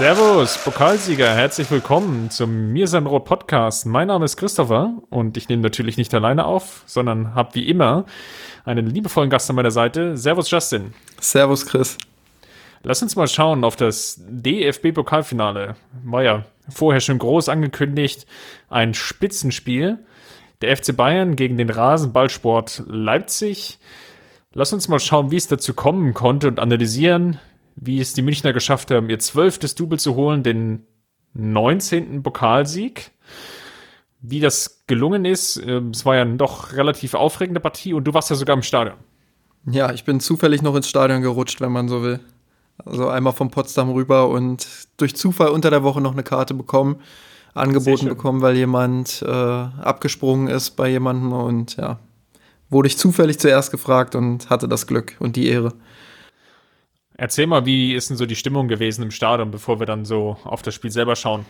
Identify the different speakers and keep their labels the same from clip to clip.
Speaker 1: Servus, Pokalsieger, herzlich willkommen zum Mir sein Rot Podcast. Mein Name ist Christopher und ich nehme natürlich nicht alleine auf, sondern habe wie immer einen liebevollen Gast an meiner Seite. Servus, Justin.
Speaker 2: Servus, Chris.
Speaker 1: Lass uns mal schauen auf das DFB-Pokalfinale. War ja vorher schon groß angekündigt. Ein Spitzenspiel. Der FC Bayern gegen den Rasenballsport Leipzig. Lass uns mal schauen, wie es dazu kommen konnte und analysieren, wie es die Münchner geschafft haben, ihr zwölftes Double zu holen, den 19. Pokalsieg. Wie das gelungen ist, ähm, es war ja eine doch relativ aufregende Partie und du warst ja sogar im Stadion.
Speaker 2: Ja, ich bin zufällig noch ins Stadion gerutscht, wenn man so will. Also einmal von Potsdam rüber und durch Zufall unter der Woche noch eine Karte bekommen, angeboten bekommen, weil jemand äh, abgesprungen ist bei jemandem und ja, wurde ich zufällig zuerst gefragt und hatte das Glück und die Ehre.
Speaker 1: Erzähl mal, wie ist denn so die Stimmung gewesen im Stadion, bevor wir dann so auf das Spiel selber schauen?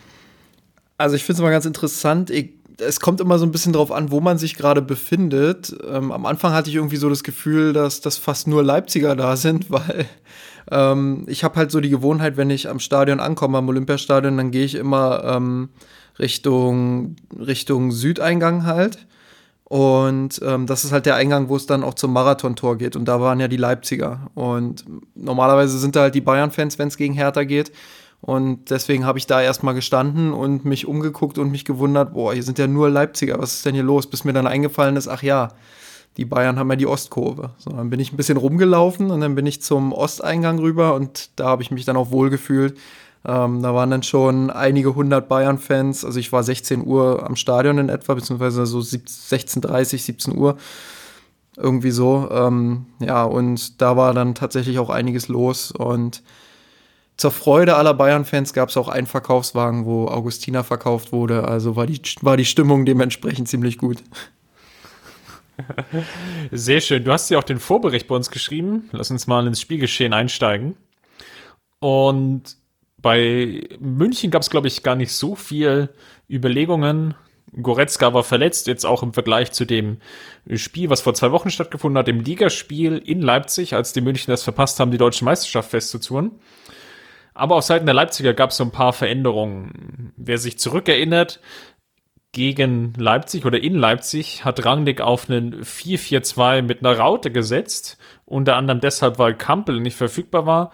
Speaker 2: Also ich finde es mal ganz interessant. Ich, es kommt immer so ein bisschen drauf an, wo man sich gerade befindet. Ähm, am Anfang hatte ich irgendwie so das Gefühl, dass, dass fast nur Leipziger da sind, weil ähm, ich habe halt so die Gewohnheit, wenn ich am Stadion ankomme, am Olympiastadion, dann gehe ich immer ähm, Richtung, Richtung Südeingang halt. Und ähm, das ist halt der Eingang, wo es dann auch zum Marathontor geht. Und da waren ja die Leipziger. Und normalerweise sind da halt die Bayern-Fans, wenn es gegen Hertha geht. Und deswegen habe ich da erstmal gestanden und mich umgeguckt und mich gewundert, boah, hier sind ja nur Leipziger, was ist denn hier los? Bis mir dann eingefallen ist, ach ja, die Bayern haben ja die Ostkurve. So, dann bin ich ein bisschen rumgelaufen und dann bin ich zum Osteingang rüber und da habe ich mich dann auch wohl gefühlt. Ähm, da waren dann schon einige hundert Bayern-Fans. Also ich war 16 Uhr am Stadion in etwa, beziehungsweise so 16.30, 17 Uhr. Irgendwie so. Ähm, ja, und da war dann tatsächlich auch einiges los. Und zur Freude aller Bayern-Fans gab es auch einen Verkaufswagen, wo Augustina verkauft wurde. Also war die, war die Stimmung dementsprechend ziemlich gut.
Speaker 1: Sehr schön. Du hast ja auch den Vorbericht bei uns geschrieben. Lass uns mal ins Spielgeschehen einsteigen. Und bei München gab es, glaube ich, gar nicht so viel Überlegungen. Goretzka war verletzt, jetzt auch im Vergleich zu dem Spiel, was vor zwei Wochen stattgefunden hat, im Ligaspiel in Leipzig, als die München das verpasst haben, die deutsche Meisterschaft festzuzurren. Aber auf Seiten der Leipziger gab es so ein paar Veränderungen. Wer sich zurückerinnert, gegen Leipzig oder in Leipzig hat Rangnick auf einen 4-4-2 mit einer Raute gesetzt. Unter anderem deshalb, weil Kampel nicht verfügbar war.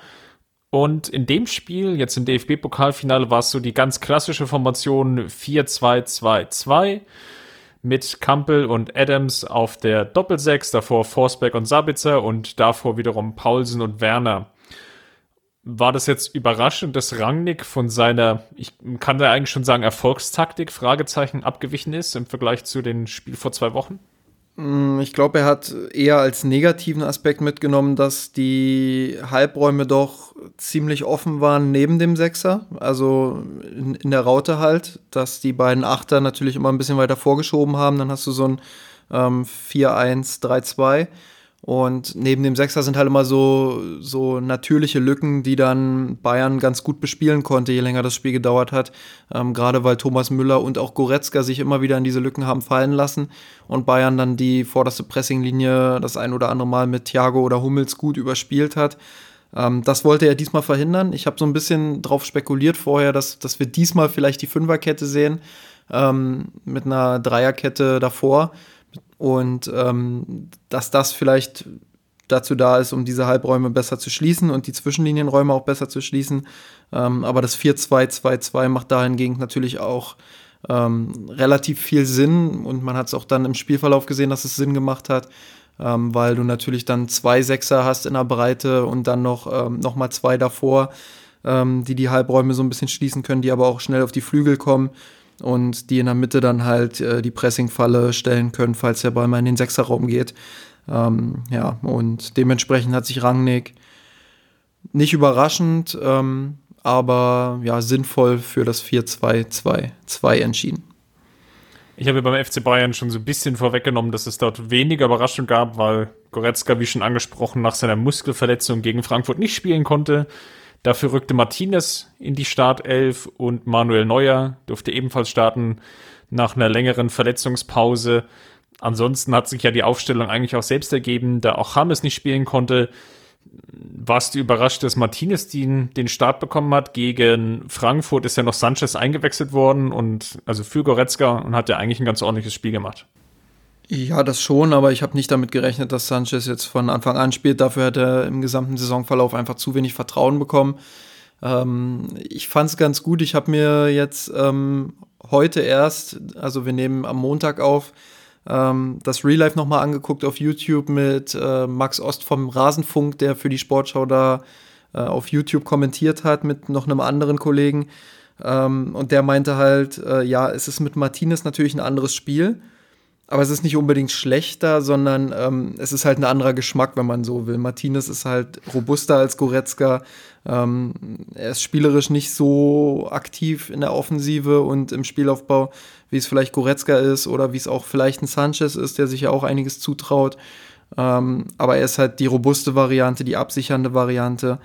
Speaker 1: Und in dem Spiel, jetzt im DFB-Pokalfinale, war es so die ganz klassische Formation 4-2-2-2 mit Kampel und Adams auf der Doppelsechs, davor Forsberg und Sabitzer und davor wiederum Paulsen und Werner. War das jetzt überraschend, dass Rangnick von seiner, ich kann da eigentlich schon sagen, Erfolgstaktik, Fragezeichen, abgewichen ist im Vergleich zu dem Spiel vor zwei Wochen?
Speaker 2: Mm, ich glaube, er hat eher als negativen Aspekt mitgenommen, dass die Halbräume doch ziemlich offen waren neben dem Sechser, also in, in der Raute halt, dass die beiden Achter natürlich immer ein bisschen weiter vorgeschoben haben. Dann hast du so ein ähm, 4-1-3-2 und neben dem Sechser sind halt immer so, so natürliche Lücken, die dann Bayern ganz gut bespielen konnte, je länger das Spiel gedauert hat. Ähm, Gerade weil Thomas Müller und auch Goretzka sich immer wieder in diese Lücken haben fallen lassen und Bayern dann die vorderste Pressinglinie das ein oder andere Mal mit Thiago oder Hummels gut überspielt hat. Ähm, das wollte er diesmal verhindern. Ich habe so ein bisschen drauf spekuliert vorher, dass, dass wir diesmal vielleicht die Fünferkette sehen ähm, mit einer Dreierkette davor und ähm, dass das vielleicht dazu da ist, um diese Halbräume besser zu schließen und die Zwischenlinienräume auch besser zu schließen. Ähm, aber das 4-2-2-2 macht dahingegen natürlich auch ähm, relativ viel Sinn und man hat es auch dann im Spielverlauf gesehen, dass es Sinn gemacht hat, ähm, weil du natürlich dann zwei Sechser hast in der Breite und dann noch, ähm, noch mal zwei davor, ähm, die die Halbräume so ein bisschen schließen können, die aber auch schnell auf die Flügel kommen und die in der Mitte dann halt äh, die Pressingfalle stellen können, falls der Ball mal in den Sechserraum geht. Ähm, ja, und dementsprechend hat sich Rangnick nicht überraschend, ähm, aber ja, sinnvoll für das 4-2-2-2 entschieden.
Speaker 1: Ich habe beim FC Bayern schon so ein bisschen vorweggenommen, dass es dort weniger Überraschung gab, weil Goretzka, wie schon angesprochen, nach seiner Muskelverletzung gegen Frankfurt nicht spielen konnte. Dafür rückte Martinez in die Startelf und Manuel Neuer durfte ebenfalls starten nach einer längeren Verletzungspause. Ansonsten hat sich ja die Aufstellung eigentlich auch selbst ergeben, da auch James nicht spielen konnte warst du überrascht, dass Martinez den, den Start bekommen hat? Gegen Frankfurt ist ja noch Sanchez eingewechselt worden und also für Goretzka und hat ja eigentlich ein ganz ordentliches Spiel gemacht.
Speaker 2: Ja, das schon, aber ich habe nicht damit gerechnet, dass Sanchez jetzt von Anfang an spielt. Dafür hat er im gesamten Saisonverlauf einfach zu wenig Vertrauen bekommen. Ähm, ich fand es ganz gut. Ich habe mir jetzt ähm, heute erst, also wir nehmen am Montag auf, ähm, das Real Life nochmal angeguckt auf YouTube mit äh, Max Ost vom Rasenfunk, der für die Sportschau da äh, auf YouTube kommentiert hat mit noch einem anderen Kollegen. Ähm, und der meinte halt, äh, ja, es ist mit Martinez natürlich ein anderes Spiel. Aber es ist nicht unbedingt schlechter, sondern ähm, es ist halt ein anderer Geschmack, wenn man so will. Martinez ist halt robuster als Goretzka. Ähm, er ist spielerisch nicht so aktiv in der Offensive und im Spielaufbau, wie es vielleicht Goretzka ist oder wie es auch vielleicht ein Sanchez ist, der sich ja auch einiges zutraut. Ähm, aber er ist halt die robuste Variante, die absichernde Variante.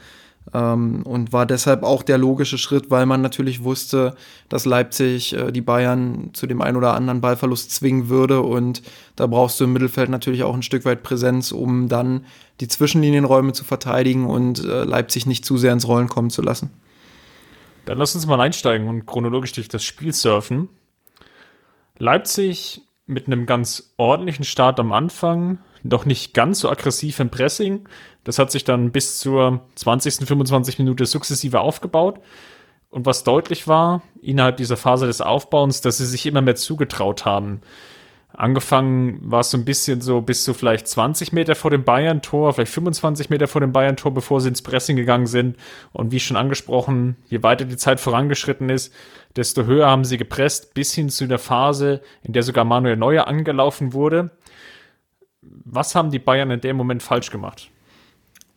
Speaker 2: Ähm, und war deshalb auch der logische Schritt, weil man natürlich wusste, dass Leipzig äh, die Bayern zu dem einen oder anderen Ballverlust zwingen würde. Und da brauchst du im Mittelfeld natürlich auch ein Stück weit Präsenz, um dann die Zwischenlinienräume zu verteidigen und äh, Leipzig nicht zu sehr ins Rollen kommen zu lassen.
Speaker 1: Dann lass uns mal einsteigen und chronologisch durch das Spiel surfen. Leipzig mit einem ganz ordentlichen Start am Anfang, noch nicht ganz so aggressiv im Pressing. Das hat sich dann bis zur 20., 25. Minute sukzessive aufgebaut. Und was deutlich war, innerhalb dieser Phase des Aufbauens, dass sie sich immer mehr zugetraut haben. Angefangen war es so ein bisschen so bis zu vielleicht 20 Meter vor dem Bayern-Tor, vielleicht 25 Meter vor dem Bayern-Tor, bevor sie ins Pressing gegangen sind. Und wie schon angesprochen, je weiter die Zeit vorangeschritten ist, desto höher haben sie gepresst, bis hin zu der Phase, in der sogar Manuel Neuer angelaufen wurde. Was haben die Bayern in dem Moment falsch gemacht?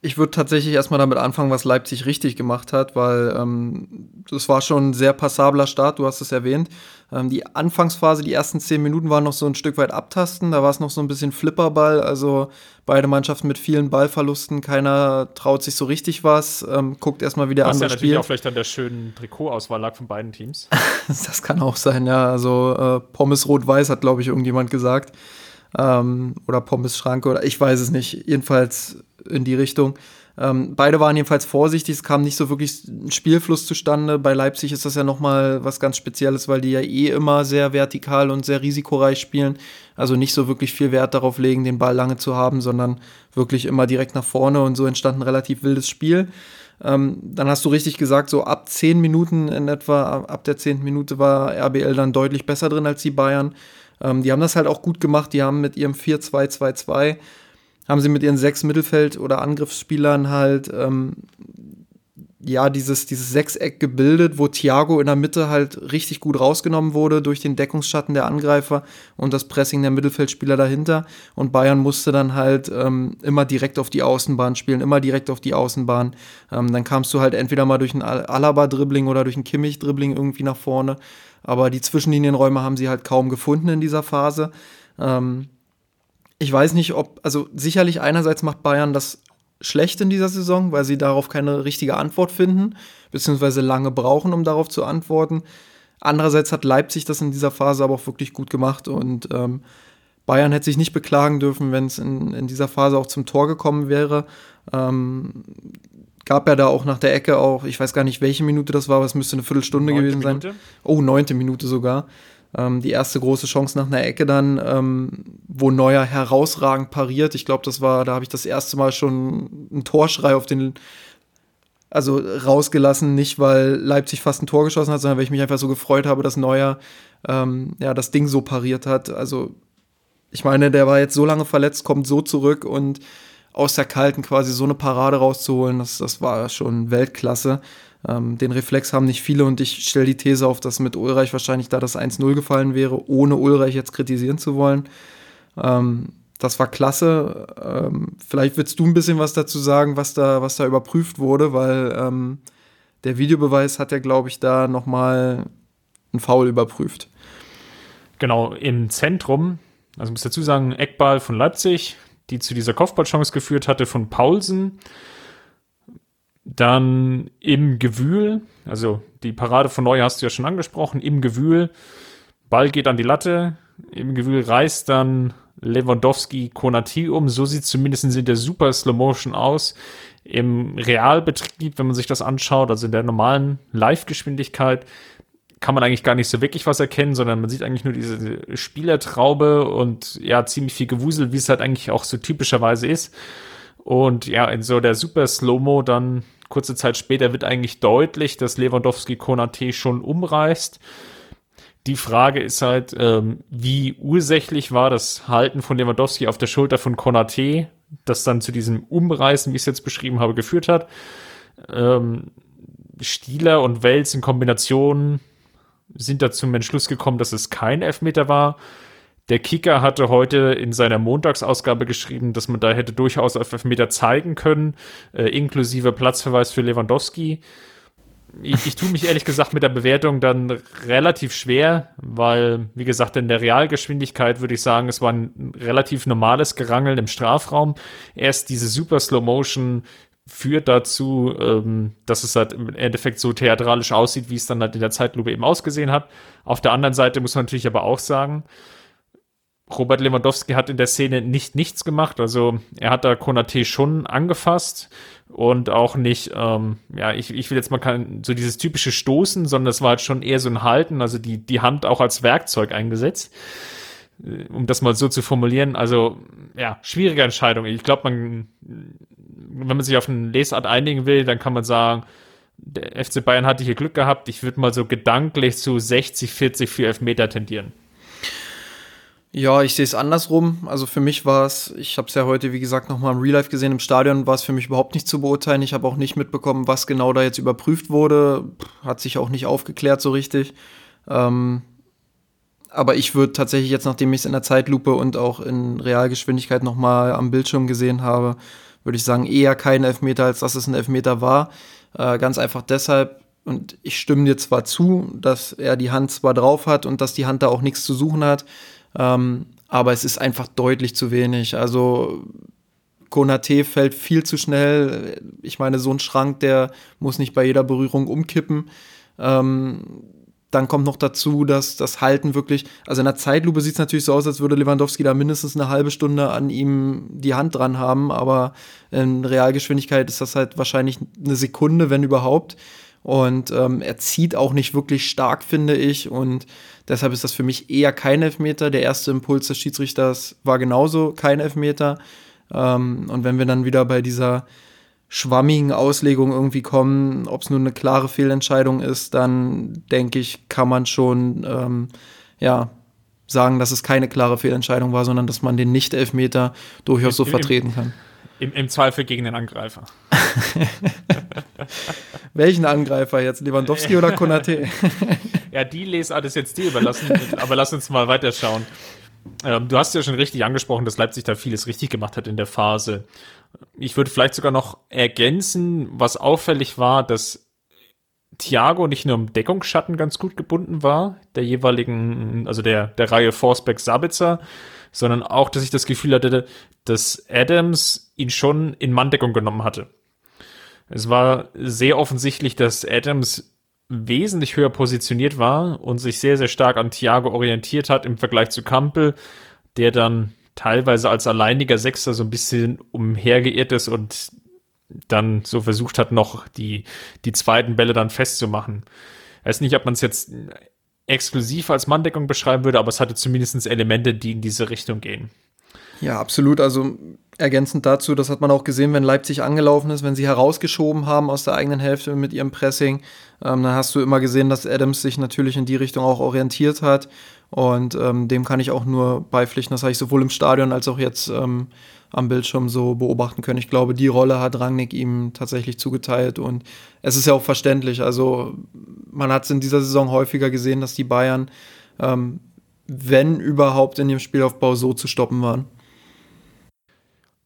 Speaker 2: Ich würde tatsächlich erstmal damit anfangen, was Leipzig richtig gemacht hat, weil ähm, das war schon ein sehr passabler Start, du hast es erwähnt. Ähm, die Anfangsphase, die ersten zehn Minuten waren noch so ein Stück weit abtasten, da war es noch so ein bisschen Flipperball, also beide Mannschaften mit vielen Ballverlusten, keiner traut sich so richtig was, ähm, guckt erstmal, wie der was ja natürlich
Speaker 1: auch vielleicht an der schönen Trikotauswahl lag von beiden Teams.
Speaker 2: das kann auch sein, ja, also äh, Pommes rot-weiß hat, glaube ich, irgendjemand gesagt. Ähm, oder Pommes Schranke oder ich weiß es nicht. Jedenfalls in die Richtung. Ähm, beide waren jedenfalls vorsichtig, es kam nicht so wirklich ein Spielfluss zustande. Bei Leipzig ist das ja nochmal was ganz Spezielles, weil die ja eh immer sehr vertikal und sehr risikoreich spielen. Also nicht so wirklich viel Wert darauf legen, den Ball lange zu haben, sondern wirklich immer direkt nach vorne und so entstand ein relativ wildes Spiel. Ähm, dann hast du richtig gesagt, so ab zehn Minuten in etwa, ab der zehnten Minute war RBL dann deutlich besser drin als die Bayern. Ähm, die haben das halt auch gut gemacht, die haben mit ihrem 4-2-2-2 haben sie mit ihren sechs Mittelfeld- oder Angriffsspielern halt ähm, ja dieses, dieses Sechseck gebildet, wo Thiago in der Mitte halt richtig gut rausgenommen wurde durch den Deckungsschatten der Angreifer und das Pressing der Mittelfeldspieler dahinter. Und Bayern musste dann halt ähm, immer direkt auf die Außenbahn spielen, immer direkt auf die Außenbahn. Ähm, dann kamst du halt entweder mal durch ein Alaba-Dribbling oder durch ein Kimmich-Dribbling irgendwie nach vorne. Aber die Zwischenlinienräume haben sie halt kaum gefunden in dieser Phase. Ähm, ich weiß nicht, ob, also sicherlich einerseits macht Bayern das schlecht in dieser Saison, weil sie darauf keine richtige Antwort finden, beziehungsweise lange brauchen, um darauf zu antworten. Andererseits hat Leipzig das in dieser Phase aber auch wirklich gut gemacht und ähm, Bayern hätte sich nicht beklagen dürfen, wenn es in, in dieser Phase auch zum Tor gekommen wäre. Ähm, gab ja da auch nach der Ecke auch, ich weiß gar nicht, welche Minute das war, aber es müsste eine Viertelstunde gewesen Minute. sein. Oh, neunte Minute sogar. Ähm, die erste große Chance nach einer Ecke dann, ähm, wo Neuer herausragend pariert. Ich glaube, das war, da habe ich das erste Mal schon einen Torschrei auf den, also rausgelassen, nicht weil Leipzig fast ein Tor geschossen hat, sondern weil ich mich einfach so gefreut habe, dass Neuer ähm, ja das Ding so pariert hat. Also ich meine, der war jetzt so lange verletzt, kommt so zurück und aus der Kalten quasi so eine Parade rauszuholen, das, das war schon Weltklasse. Ähm, den Reflex haben nicht viele und ich stelle die These auf, dass mit Ulreich wahrscheinlich da das 1-0 gefallen wäre, ohne Ulreich jetzt kritisieren zu wollen. Ähm, das war klasse. Ähm, vielleicht willst du ein bisschen was dazu sagen, was da, was da überprüft wurde, weil ähm, der Videobeweis hat ja, glaube ich, da nochmal einen Foul überprüft.
Speaker 1: Genau, im Zentrum, also muss dazu sagen, Eckball von Leipzig, die zu dieser Kopfballchance geführt hatte von Paulsen. Dann im Gewühl, also die Parade von Neu hast du ja schon angesprochen, im Gewühl, Ball geht an die Latte, im Gewühl reißt dann Lewandowski Konati um, so sieht es zumindest in der Super Slow Motion aus. Im Realbetrieb, wenn man sich das anschaut, also in der normalen Live-Geschwindigkeit, kann man eigentlich gar nicht so wirklich was erkennen, sondern man sieht eigentlich nur diese Spielertraube und ja, ziemlich viel Gewusel, wie es halt eigentlich auch so typischerweise ist. Und ja, in so der Super Slow-Mo dann kurze Zeit später wird eigentlich deutlich, dass Lewandowski Konate schon umreißt. Die Frage ist halt, ähm, wie ursächlich war das Halten von Lewandowski auf der Schulter von Konate, das dann zu diesem Umreißen, wie ich es jetzt beschrieben habe, geführt hat. Ähm, Stieler und Wels in Kombination sind da zum Entschluss gekommen, dass es kein Elfmeter war. Der Kicker hatte heute in seiner Montagsausgabe geschrieben, dass man da hätte durchaus auf Elfmeter zeigen können, äh, inklusive Platzverweis für Lewandowski. Ich, ich tue mich ehrlich gesagt mit der Bewertung dann relativ schwer, weil, wie gesagt, in der Realgeschwindigkeit würde ich sagen, es war ein relativ normales Gerangeln im Strafraum. Erst diese super Slow Motion führt dazu, ähm, dass es halt im Endeffekt so theatralisch aussieht, wie es dann halt in der Zeitlupe eben ausgesehen hat. Auf der anderen Seite muss man natürlich aber auch sagen, Robert Lewandowski hat in der Szene nicht nichts gemacht. Also er hat da Konate schon angefasst und auch nicht, ähm, ja, ich, ich will jetzt mal kein, so dieses typische Stoßen, sondern es war halt schon eher so ein Halten, also die, die Hand auch als Werkzeug eingesetzt. Äh, um das mal so zu formulieren. Also, ja, schwierige Entscheidung. Ich glaube, man, wenn man sich auf eine Lesart einigen will, dann kann man sagen, der FC Bayern hatte hier Glück gehabt. Ich würde mal so gedanklich zu 60, 40 für Elfmeter tendieren.
Speaker 2: Ja, ich sehe es andersrum. Also für mich war es, ich habe es ja heute, wie gesagt, nochmal im Real Life gesehen, im Stadion war es für mich überhaupt nicht zu beurteilen. Ich habe auch nicht mitbekommen, was genau da jetzt überprüft wurde. Hat sich auch nicht aufgeklärt so richtig. Ähm, aber ich würde tatsächlich jetzt, nachdem ich es in der Zeitlupe und auch in Realgeschwindigkeit nochmal am Bildschirm gesehen habe, würde ich sagen, eher kein Elfmeter, als dass es ein Elfmeter war. Äh, ganz einfach deshalb, und ich stimme dir zwar zu, dass er die Hand zwar drauf hat und dass die Hand da auch nichts zu suchen hat, ähm, aber es ist einfach deutlich zu wenig. Also Konate fällt viel zu schnell. Ich meine, so ein Schrank, der muss nicht bei jeder Berührung umkippen. Ähm, dann kommt noch dazu, dass das Halten wirklich, also in der Zeitlupe sieht es natürlich so aus, als würde Lewandowski da mindestens eine halbe Stunde an ihm die Hand dran haben, aber in Realgeschwindigkeit ist das halt wahrscheinlich eine Sekunde, wenn überhaupt. Und ähm, er zieht auch nicht wirklich stark, finde ich. Und deshalb ist das für mich eher kein Elfmeter. Der erste Impuls des Schiedsrichters war genauso kein Elfmeter. Ähm, und wenn wir dann wieder bei dieser schwammigen Auslegung irgendwie kommen, ob es nur eine klare Fehlentscheidung ist, dann denke ich, kann man schon ähm, ja, sagen, dass es keine klare Fehlentscheidung war, sondern dass man den Nicht-Elfmeter durchaus so vertreten kann.
Speaker 1: Im, Im, Zweifel gegen den Angreifer.
Speaker 2: Welchen Angreifer jetzt? Lewandowski oder Konate?
Speaker 1: ja, die Lesart ist jetzt dir überlassen, aber lass uns mal weiterschauen. Ähm, du hast ja schon richtig angesprochen, dass Leipzig da vieles richtig gemacht hat in der Phase. Ich würde vielleicht sogar noch ergänzen, was auffällig war, dass Thiago nicht nur im Deckungsschatten ganz gut gebunden war, der jeweiligen, also der, der Reihe Forsberg Sabitzer, sondern auch, dass ich das Gefühl hatte, dass Adams ihn schon in Manndeckung genommen hatte. Es war sehr offensichtlich, dass Adams wesentlich höher positioniert war und sich sehr, sehr stark an Thiago orientiert hat im Vergleich zu Kampel, der dann teilweise als alleiniger Sechster so ein bisschen umhergeirrt ist und dann so versucht hat, noch die, die zweiten Bälle dann festzumachen. Ich weiß nicht, ob man es jetzt exklusiv als Manndeckung beschreiben würde, aber es hatte zumindest Elemente, die in diese Richtung gehen.
Speaker 2: Ja, absolut. Also ergänzend dazu, das hat man auch gesehen, wenn Leipzig angelaufen ist, wenn sie herausgeschoben haben aus der eigenen Hälfte mit ihrem Pressing, ähm, dann hast du immer gesehen, dass Adams sich natürlich in die Richtung auch orientiert hat. Und ähm, dem kann ich auch nur beipflichten. Das habe ich sowohl im Stadion als auch jetzt ähm, am Bildschirm so beobachten können. Ich glaube, die Rolle hat Rangnick ihm tatsächlich zugeteilt. Und es ist ja auch verständlich. Also man hat es in dieser Saison häufiger gesehen, dass die Bayern, ähm, wenn überhaupt in dem Spielaufbau so zu stoppen waren.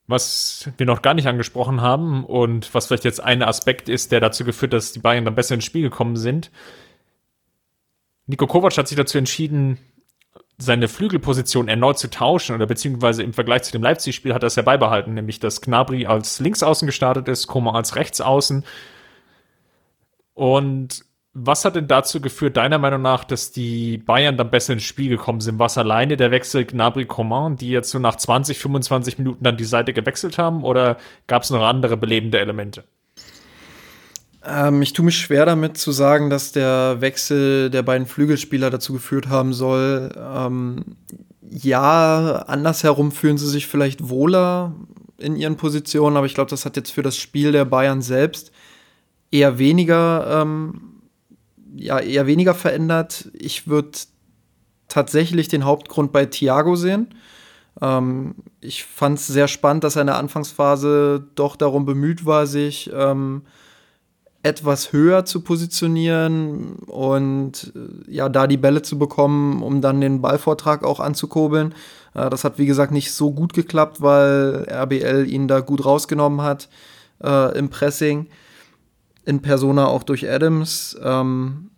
Speaker 1: was wir noch gar nicht angesprochen haben und was vielleicht jetzt ein Aspekt ist, der dazu geführt, dass die Bayern dann besser ins Spiel gekommen sind. Nico Kovac hat sich dazu entschieden, seine Flügelposition erneut zu tauschen oder beziehungsweise im Vergleich zu dem Leipzig-Spiel hat er es ja beibehalten, nämlich dass Gnabry als Linksaußen gestartet ist, Koma als Rechtsaußen. Und was hat denn dazu geführt, deiner Meinung nach, dass die Bayern dann besser ins Spiel gekommen sind? Was alleine der Wechsel Gnabry-Coman, die jetzt so nach 20, 25 Minuten dann die Seite gewechselt haben? Oder gab es noch andere belebende Elemente?
Speaker 2: Ähm, ich tue mich schwer damit zu sagen, dass der Wechsel der beiden Flügelspieler dazu geführt haben soll. Ähm, ja, andersherum fühlen sie sich vielleicht wohler in ihren Positionen, aber ich glaube, das hat jetzt für das Spiel der Bayern selbst eher weniger, ähm, ja, eher weniger verändert. Ich würde tatsächlich den Hauptgrund bei Thiago sehen. Ähm, ich fand es sehr spannend, dass er in der Anfangsphase doch darum bemüht war, sich ähm, etwas höher zu positionieren und äh, ja, da die Bälle zu bekommen, um dann den Ballvortrag auch anzukurbeln. Äh, das hat, wie gesagt, nicht so gut geklappt, weil RBL ihn da gut rausgenommen hat äh, im Pressing. In Persona auch durch Adams. Ähm,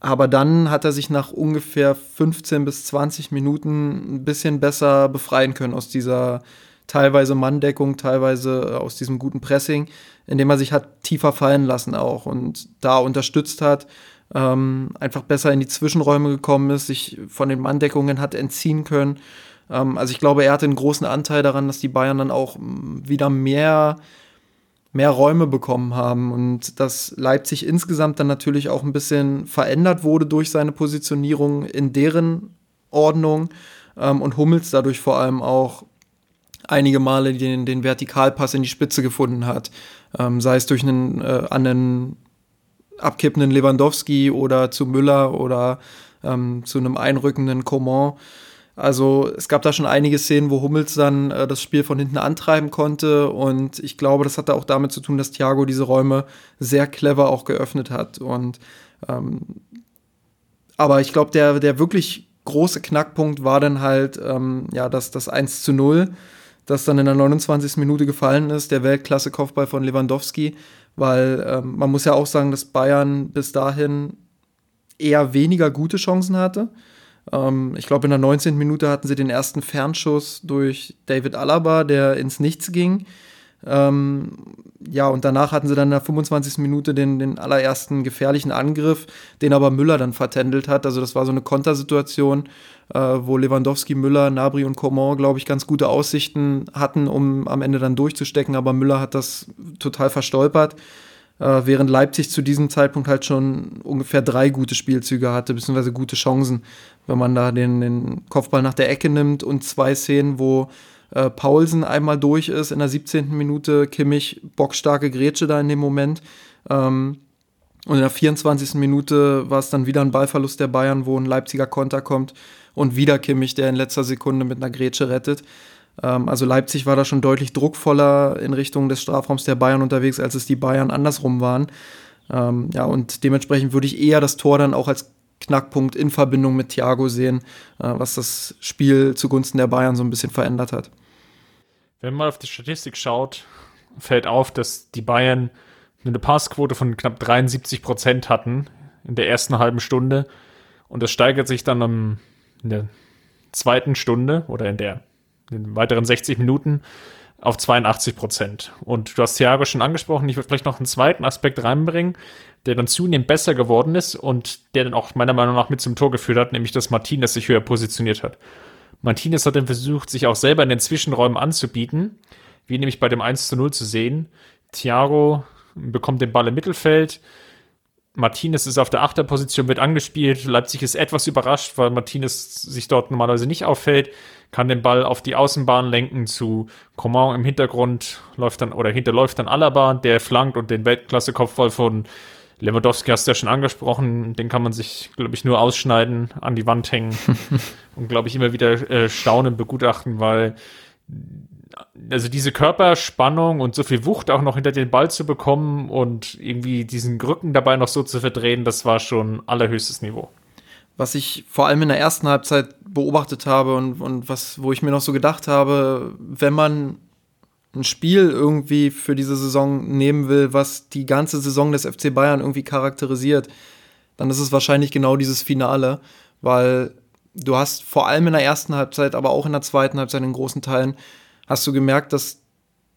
Speaker 2: aber dann hat er sich nach ungefähr 15 bis 20 Minuten ein bisschen besser befreien können aus dieser teilweise Manndeckung, teilweise aus diesem guten Pressing indem er sich hat tiefer fallen lassen auch und da unterstützt hat, ähm, einfach besser in die Zwischenräume gekommen ist, sich von den Manndeckungen hat entziehen können. Ähm, also ich glaube, er hatte einen großen Anteil daran, dass die Bayern dann auch wieder mehr mehr Räume bekommen haben und dass Leipzig insgesamt dann natürlich auch ein bisschen verändert wurde durch seine Positionierung in deren Ordnung ähm, und Hummels dadurch vor allem auch einige Male den, den Vertikalpass in die Spitze gefunden hat. Ähm, sei es durch einen äh, an einen abkippenden Lewandowski oder zu Müller oder ähm, zu einem einrückenden Coman. Also es gab da schon einige Szenen, wo Hummels dann äh, das Spiel von hinten antreiben konnte und ich glaube, das hatte auch damit zu tun, dass Thiago diese Räume sehr clever auch geöffnet hat. Und ähm, aber ich glaube, der, der wirklich große Knackpunkt war dann halt ähm, ja das, das 1 zu 0 das dann in der 29. Minute gefallen ist, der Weltklasse-Kopfball von Lewandowski, weil ähm, man muss ja auch sagen, dass Bayern bis dahin eher weniger gute Chancen hatte. Ähm, ich glaube, in der 19. Minute hatten sie den ersten Fernschuss durch David Alaba, der ins Nichts ging. Ähm, ja, und danach hatten sie dann in der 25. Minute den, den allerersten gefährlichen Angriff, den aber Müller dann vertändelt hat. Also das war so eine Kontersituation, äh, wo Lewandowski, Müller, Nabri und Coman, glaube ich, ganz gute Aussichten hatten, um am Ende dann durchzustecken. Aber Müller hat das total verstolpert, äh, während Leipzig zu diesem Zeitpunkt halt schon ungefähr drei gute Spielzüge hatte, beziehungsweise gute Chancen, wenn man da den, den Kopfball nach der Ecke nimmt und zwei Szenen, wo äh, Paulsen einmal durch ist in der 17. Minute, Kimmich bockstarke Grätsche da in dem Moment. Ähm, und in der 24. Minute war es dann wieder ein Ballverlust der Bayern, wo ein Leipziger Konter kommt und wieder Kimmich, der in letzter Sekunde mit einer Grätsche rettet. Ähm, also Leipzig war da schon deutlich druckvoller in Richtung des Strafraums der Bayern unterwegs, als es die Bayern andersrum waren. Ähm, ja, und dementsprechend würde ich eher das Tor dann auch als Knackpunkt in Verbindung mit Thiago sehen, äh, was das Spiel zugunsten der Bayern so ein bisschen verändert hat.
Speaker 1: Wenn man auf die Statistik schaut, fällt auf, dass die Bayern eine Passquote von knapp 73 Prozent hatten in der ersten halben Stunde. Und das steigert sich dann in der zweiten Stunde oder in der in den weiteren 60 Minuten auf 82 Prozent. Und du hast Thiago schon angesprochen, ich würde vielleicht noch einen zweiten Aspekt reinbringen, der dann zunehmend besser geworden ist und der dann auch meiner Meinung nach mit zum Tor geführt hat, nämlich dass Martinez sich höher positioniert hat. Martinez hat dann versucht, sich auch selber in den Zwischenräumen anzubieten, wie nämlich bei dem 1 zu 0 zu sehen. Thiago bekommt den Ball im Mittelfeld. Martinez ist auf der Achterposition, wird angespielt. Leipzig ist etwas überrascht, weil Martinez sich dort normalerweise nicht auffällt, kann den Ball auf die Außenbahn lenken zu Coman im Hintergrund, läuft dann oder hinterläuft dann Alaba, der flankt und den Weltklasse-Kopfball von Lewandowski hast du ja schon angesprochen, den kann man sich, glaube ich, nur ausschneiden, an die Wand hängen und, glaube ich, immer wieder äh, staunen, begutachten, weil also diese Körperspannung und so viel Wucht auch noch hinter den Ball zu bekommen und irgendwie diesen Rücken dabei noch so zu verdrehen, das war schon allerhöchstes Niveau.
Speaker 2: Was ich vor allem in der ersten Halbzeit beobachtet habe und, und was, wo ich mir noch so gedacht habe, wenn man ein Spiel irgendwie für diese Saison nehmen will, was die ganze Saison des FC Bayern irgendwie charakterisiert, dann ist es wahrscheinlich genau dieses Finale, weil du hast vor allem in der ersten Halbzeit, aber auch in der zweiten Halbzeit in großen Teilen, hast du gemerkt, dass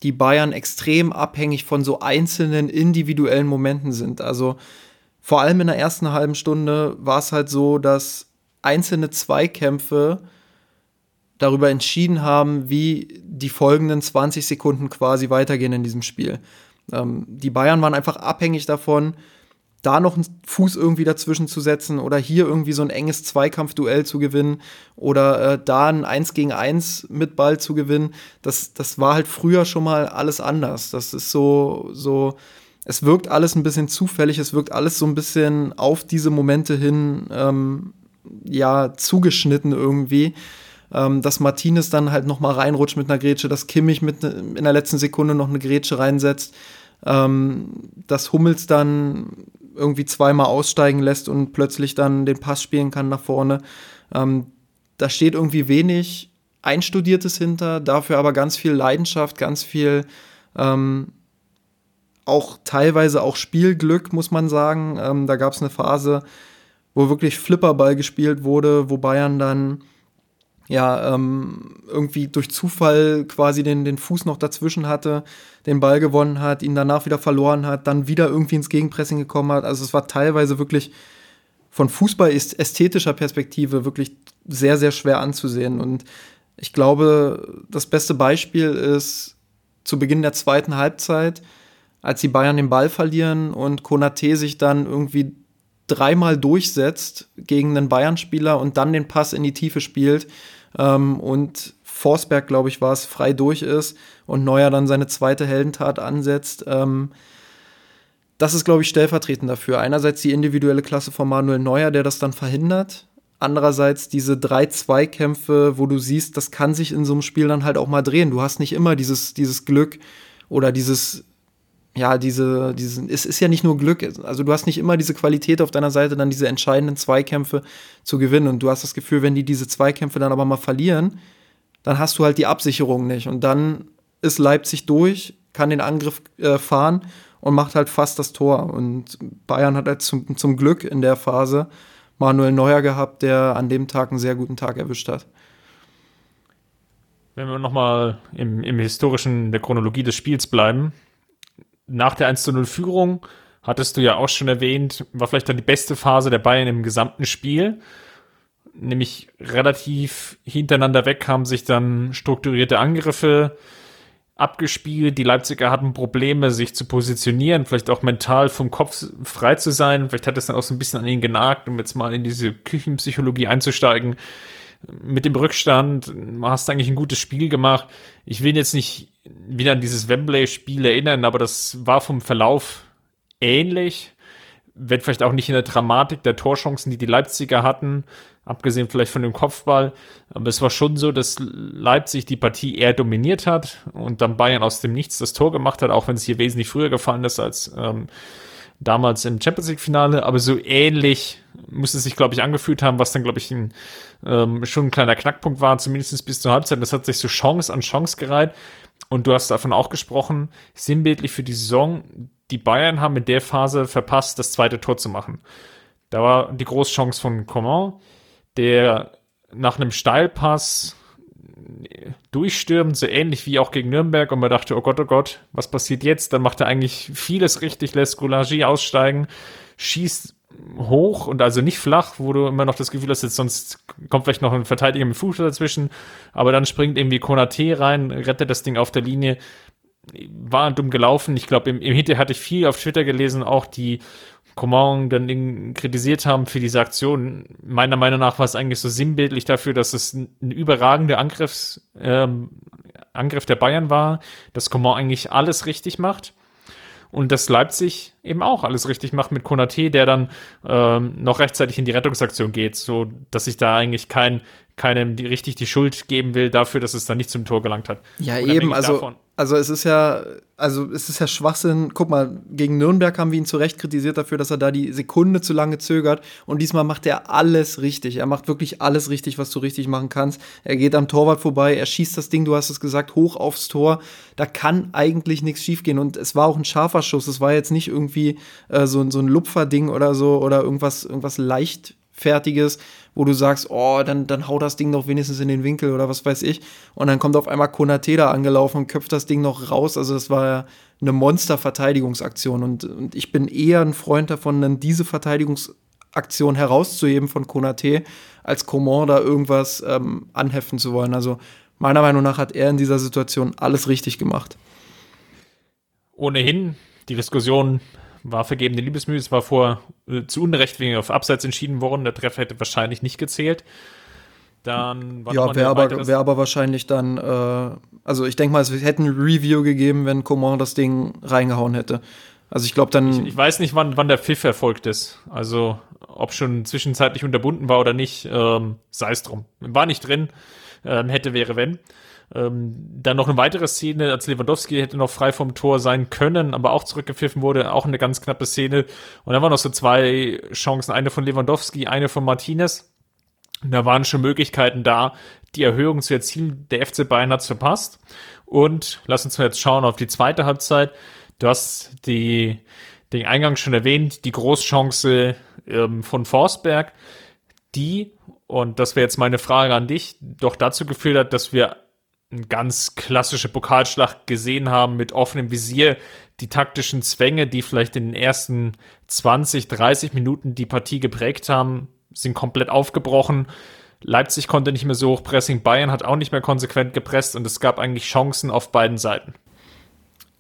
Speaker 2: die Bayern extrem abhängig von so einzelnen individuellen Momenten sind. Also vor allem in der ersten halben Stunde war es halt so, dass einzelne Zweikämpfe darüber entschieden haben, wie die folgenden 20 Sekunden quasi weitergehen in diesem Spiel. Ähm, die Bayern waren einfach abhängig davon, da noch einen Fuß irgendwie dazwischen zu setzen oder hier irgendwie so ein enges Zweikampfduell zu gewinnen oder äh, da ein 1 gegen 1 mit Ball zu gewinnen. Das, das war halt früher schon mal alles anders. Das ist so, so, es wirkt alles ein bisschen zufällig, es wirkt alles so ein bisschen auf diese Momente hin, ähm, ja, zugeschnitten irgendwie ähm, dass Martinez dann halt noch mal reinrutscht mit einer Grätsche, dass Kimmich mit ne, in der letzten Sekunde noch eine Grätsche reinsetzt, ähm, dass Hummels dann irgendwie zweimal aussteigen lässt und plötzlich dann den Pass spielen kann nach vorne. Ähm, da steht irgendwie wenig Einstudiertes hinter, dafür aber ganz viel Leidenschaft, ganz viel ähm, auch teilweise auch Spielglück, muss man sagen. Ähm, da gab es eine Phase, wo wirklich Flipperball gespielt wurde, wo Bayern dann ja, ähm, irgendwie durch Zufall quasi den, den Fuß noch dazwischen hatte, den Ball gewonnen hat, ihn danach wieder verloren hat, dann wieder irgendwie ins Gegenpressing gekommen hat. Also es war teilweise wirklich von Fußball-ästhetischer Perspektive wirklich sehr, sehr schwer anzusehen. Und ich glaube, das beste Beispiel ist zu Beginn der zweiten Halbzeit, als die Bayern den Ball verlieren und Konate sich dann irgendwie dreimal durchsetzt gegen einen Bayern-Spieler und dann den Pass in die Tiefe spielt ähm, und Forsberg, glaube ich, war es, frei durch ist und Neuer dann seine zweite Heldentat ansetzt. Ähm, das ist, glaube ich, stellvertretend dafür. Einerseits die individuelle Klasse von Manuel Neuer, der das dann verhindert. Andererseits diese drei Zweikämpfe, wo du siehst, das kann sich in so einem Spiel dann halt auch mal drehen. Du hast nicht immer dieses, dieses Glück oder dieses ja, diese, diese, es ist ja nicht nur Glück, also du hast nicht immer diese Qualität auf deiner Seite, dann diese entscheidenden Zweikämpfe zu gewinnen. Und du hast das Gefühl, wenn die diese Zweikämpfe dann aber mal verlieren, dann hast du halt die Absicherung nicht. Und dann ist Leipzig durch, kann den Angriff äh, fahren und macht halt fast das Tor. Und Bayern hat halt zum, zum Glück in der Phase Manuel Neuer gehabt, der an dem Tag einen sehr guten Tag erwischt hat.
Speaker 1: Wenn wir nochmal im, im historischen, der Chronologie des Spiels bleiben, nach der 1 zu 0 Führung, hattest du ja auch schon erwähnt, war vielleicht dann die beste Phase der Bayern im gesamten Spiel. Nämlich relativ hintereinander weg haben sich dann strukturierte Angriffe abgespielt. Die Leipziger hatten Probleme, sich zu positionieren, vielleicht auch mental vom Kopf frei zu sein. Vielleicht hat es dann auch so ein bisschen an ihnen genagt, um jetzt mal in diese Küchenpsychologie einzusteigen. Mit dem Rückstand hast du eigentlich ein gutes Spiel gemacht. Ich will jetzt nicht wieder an dieses Wembley-Spiel erinnern, aber das war vom Verlauf ähnlich. Wenn vielleicht auch nicht in der Dramatik der Torchancen, die die Leipziger hatten, abgesehen vielleicht von dem Kopfball. Aber es war schon so, dass Leipzig die Partie eher dominiert hat und dann Bayern aus dem Nichts das Tor gemacht hat, auch wenn es hier wesentlich früher gefallen ist als ähm, damals im Champions League Finale. Aber so ähnlich muss es sich, glaube ich, angefühlt haben, was dann, glaube ich, ein, ähm, schon ein kleiner Knackpunkt war, zumindest bis zur Halbzeit. Das hat sich so Chance an Chance gereiht. Und du hast davon auch gesprochen, sinnbildlich für die Saison, die Bayern haben in der Phase verpasst, das zweite Tor zu machen. Da war die Großchance von Coman, der nach einem Steilpass durchstürmt, so ähnlich wie auch gegen Nürnberg und man dachte, oh Gott, oh Gott, was passiert jetzt? Dann macht er eigentlich vieles richtig, lässt Goulagy aussteigen, schießt hoch und also nicht flach, wo du immer noch das Gefühl hast, jetzt sonst kommt vielleicht noch ein Verteidiger mit Fuß dazwischen, aber dann springt irgendwie Konate rein, rettet das Ding auf der Linie. War dumm gelaufen. Ich glaube, im, im Hinterher hatte ich viel auf Twitter gelesen, auch die Coman dann kritisiert haben für diese Aktion. Meiner Meinung nach war es eigentlich so sinnbildlich dafür, dass es ein, überragender Angriffs, ähm, Angriff der Bayern war, dass Coman eigentlich alles richtig macht und dass Leipzig eben auch alles richtig macht mit Konate, der dann ähm, noch rechtzeitig in die Rettungsaktion geht, so dass ich da eigentlich kein, keinem die, richtig die Schuld geben will dafür, dass es dann nicht zum Tor gelangt hat.
Speaker 2: Ja, eben, also also es ist ja, also es ist ja Schwachsinn. Guck mal, gegen Nürnberg haben wir ihn zu Recht kritisiert dafür, dass er da die Sekunde zu lange zögert. Und diesmal macht er alles richtig. Er macht wirklich alles richtig, was du richtig machen kannst. Er geht am Torwart vorbei, er schießt das Ding, du hast es gesagt, hoch aufs Tor. Da kann eigentlich nichts schiefgehen. Und es war auch ein scharfer Schuss. Es war jetzt nicht irgendwie äh, so, so ein Lupferding oder so oder irgendwas, irgendwas leichtfertiges wo du sagst, oh, dann, dann hau das Ding doch wenigstens in den Winkel oder was weiß ich. Und dann kommt auf einmal Konate da angelaufen und köpft das Ding noch raus. Also das war ja eine Monster-Verteidigungsaktion. Und, und ich bin eher ein Freund davon, dann diese Verteidigungsaktion herauszuheben von Konate, als Coman da irgendwas ähm, anheften zu wollen. Also meiner Meinung nach hat er in dieser Situation alles richtig gemacht.
Speaker 1: Ohnehin die Diskussion war vergebene Liebesmühe. Es war vor äh, zu Unrecht wegen auf Abseits entschieden worden. Der Treffer hätte wahrscheinlich nicht gezählt. Dann
Speaker 2: war ja, wäre aber, wär aber wahrscheinlich dann, äh, also ich denke mal, es hätte ein Review gegeben, wenn Coman das Ding reingehauen hätte. Also ich glaube dann.
Speaker 1: Ich, ich, weiß nicht, wann, wann der Pfiff erfolgt ist. Also ob schon zwischenzeitlich unterbunden war oder nicht, ähm, sei es drum. War nicht drin, ähm, hätte, wäre, wenn. Ähm, dann noch eine weitere Szene, als Lewandowski hätte noch frei vom Tor sein können, aber auch zurückgepfiffen wurde, auch eine ganz knappe Szene. Und dann waren noch so zwei Chancen, eine von Lewandowski, eine von Martinez. Da waren schon Möglichkeiten da, die Erhöhung zu erzielen. Der FC Bayern hat es verpasst. Und lass uns jetzt schauen auf die zweite Halbzeit. Du hast die, den Eingang schon erwähnt, die Großchance ähm, von Forsberg, die, und das wäre jetzt meine Frage an dich, doch dazu geführt hat, dass wir eine ganz klassische Pokalschlacht gesehen haben mit offenem Visier. Die taktischen Zwänge, die vielleicht in den ersten 20, 30 Minuten die Partie geprägt haben, sind komplett aufgebrochen. Leipzig konnte nicht mehr so hoch pressing, Bayern hat auch nicht mehr konsequent gepresst und es gab eigentlich Chancen auf beiden Seiten.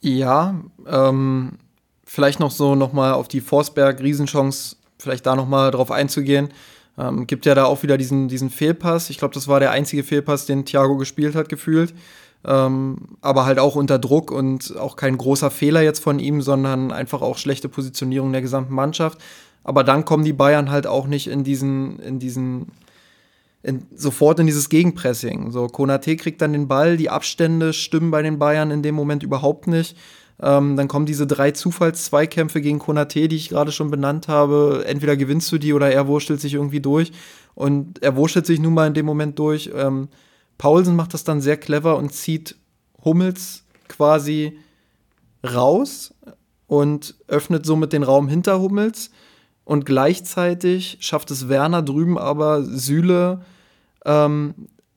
Speaker 2: Ja, ähm, vielleicht noch so nochmal auf die Forsberg-Riesenchance, vielleicht da nochmal drauf einzugehen. Ähm, gibt ja da auch wieder diesen, diesen Fehlpass. Ich glaube, das war der einzige Fehlpass, den Thiago gespielt hat, gefühlt. Ähm, aber halt auch unter Druck und auch kein großer Fehler jetzt von ihm, sondern einfach auch schlechte Positionierung der gesamten Mannschaft. Aber dann kommen die Bayern halt auch nicht in diesen, in diesen, in, sofort in dieses Gegenpressing. So, Konate kriegt dann den Ball, die Abstände stimmen bei den Bayern in dem Moment überhaupt nicht. Ähm, dann kommen diese drei Zufallszweikämpfe gegen Konate, die ich gerade schon benannt habe. Entweder gewinnst du die oder er wurschtelt sich irgendwie durch. Und er wurschtelt sich nun mal in dem Moment durch. Ähm, Paulsen macht das dann sehr clever und zieht Hummels quasi raus und öffnet somit den Raum hinter Hummels. Und gleichzeitig schafft es Werner drüben aber Süle, ähm,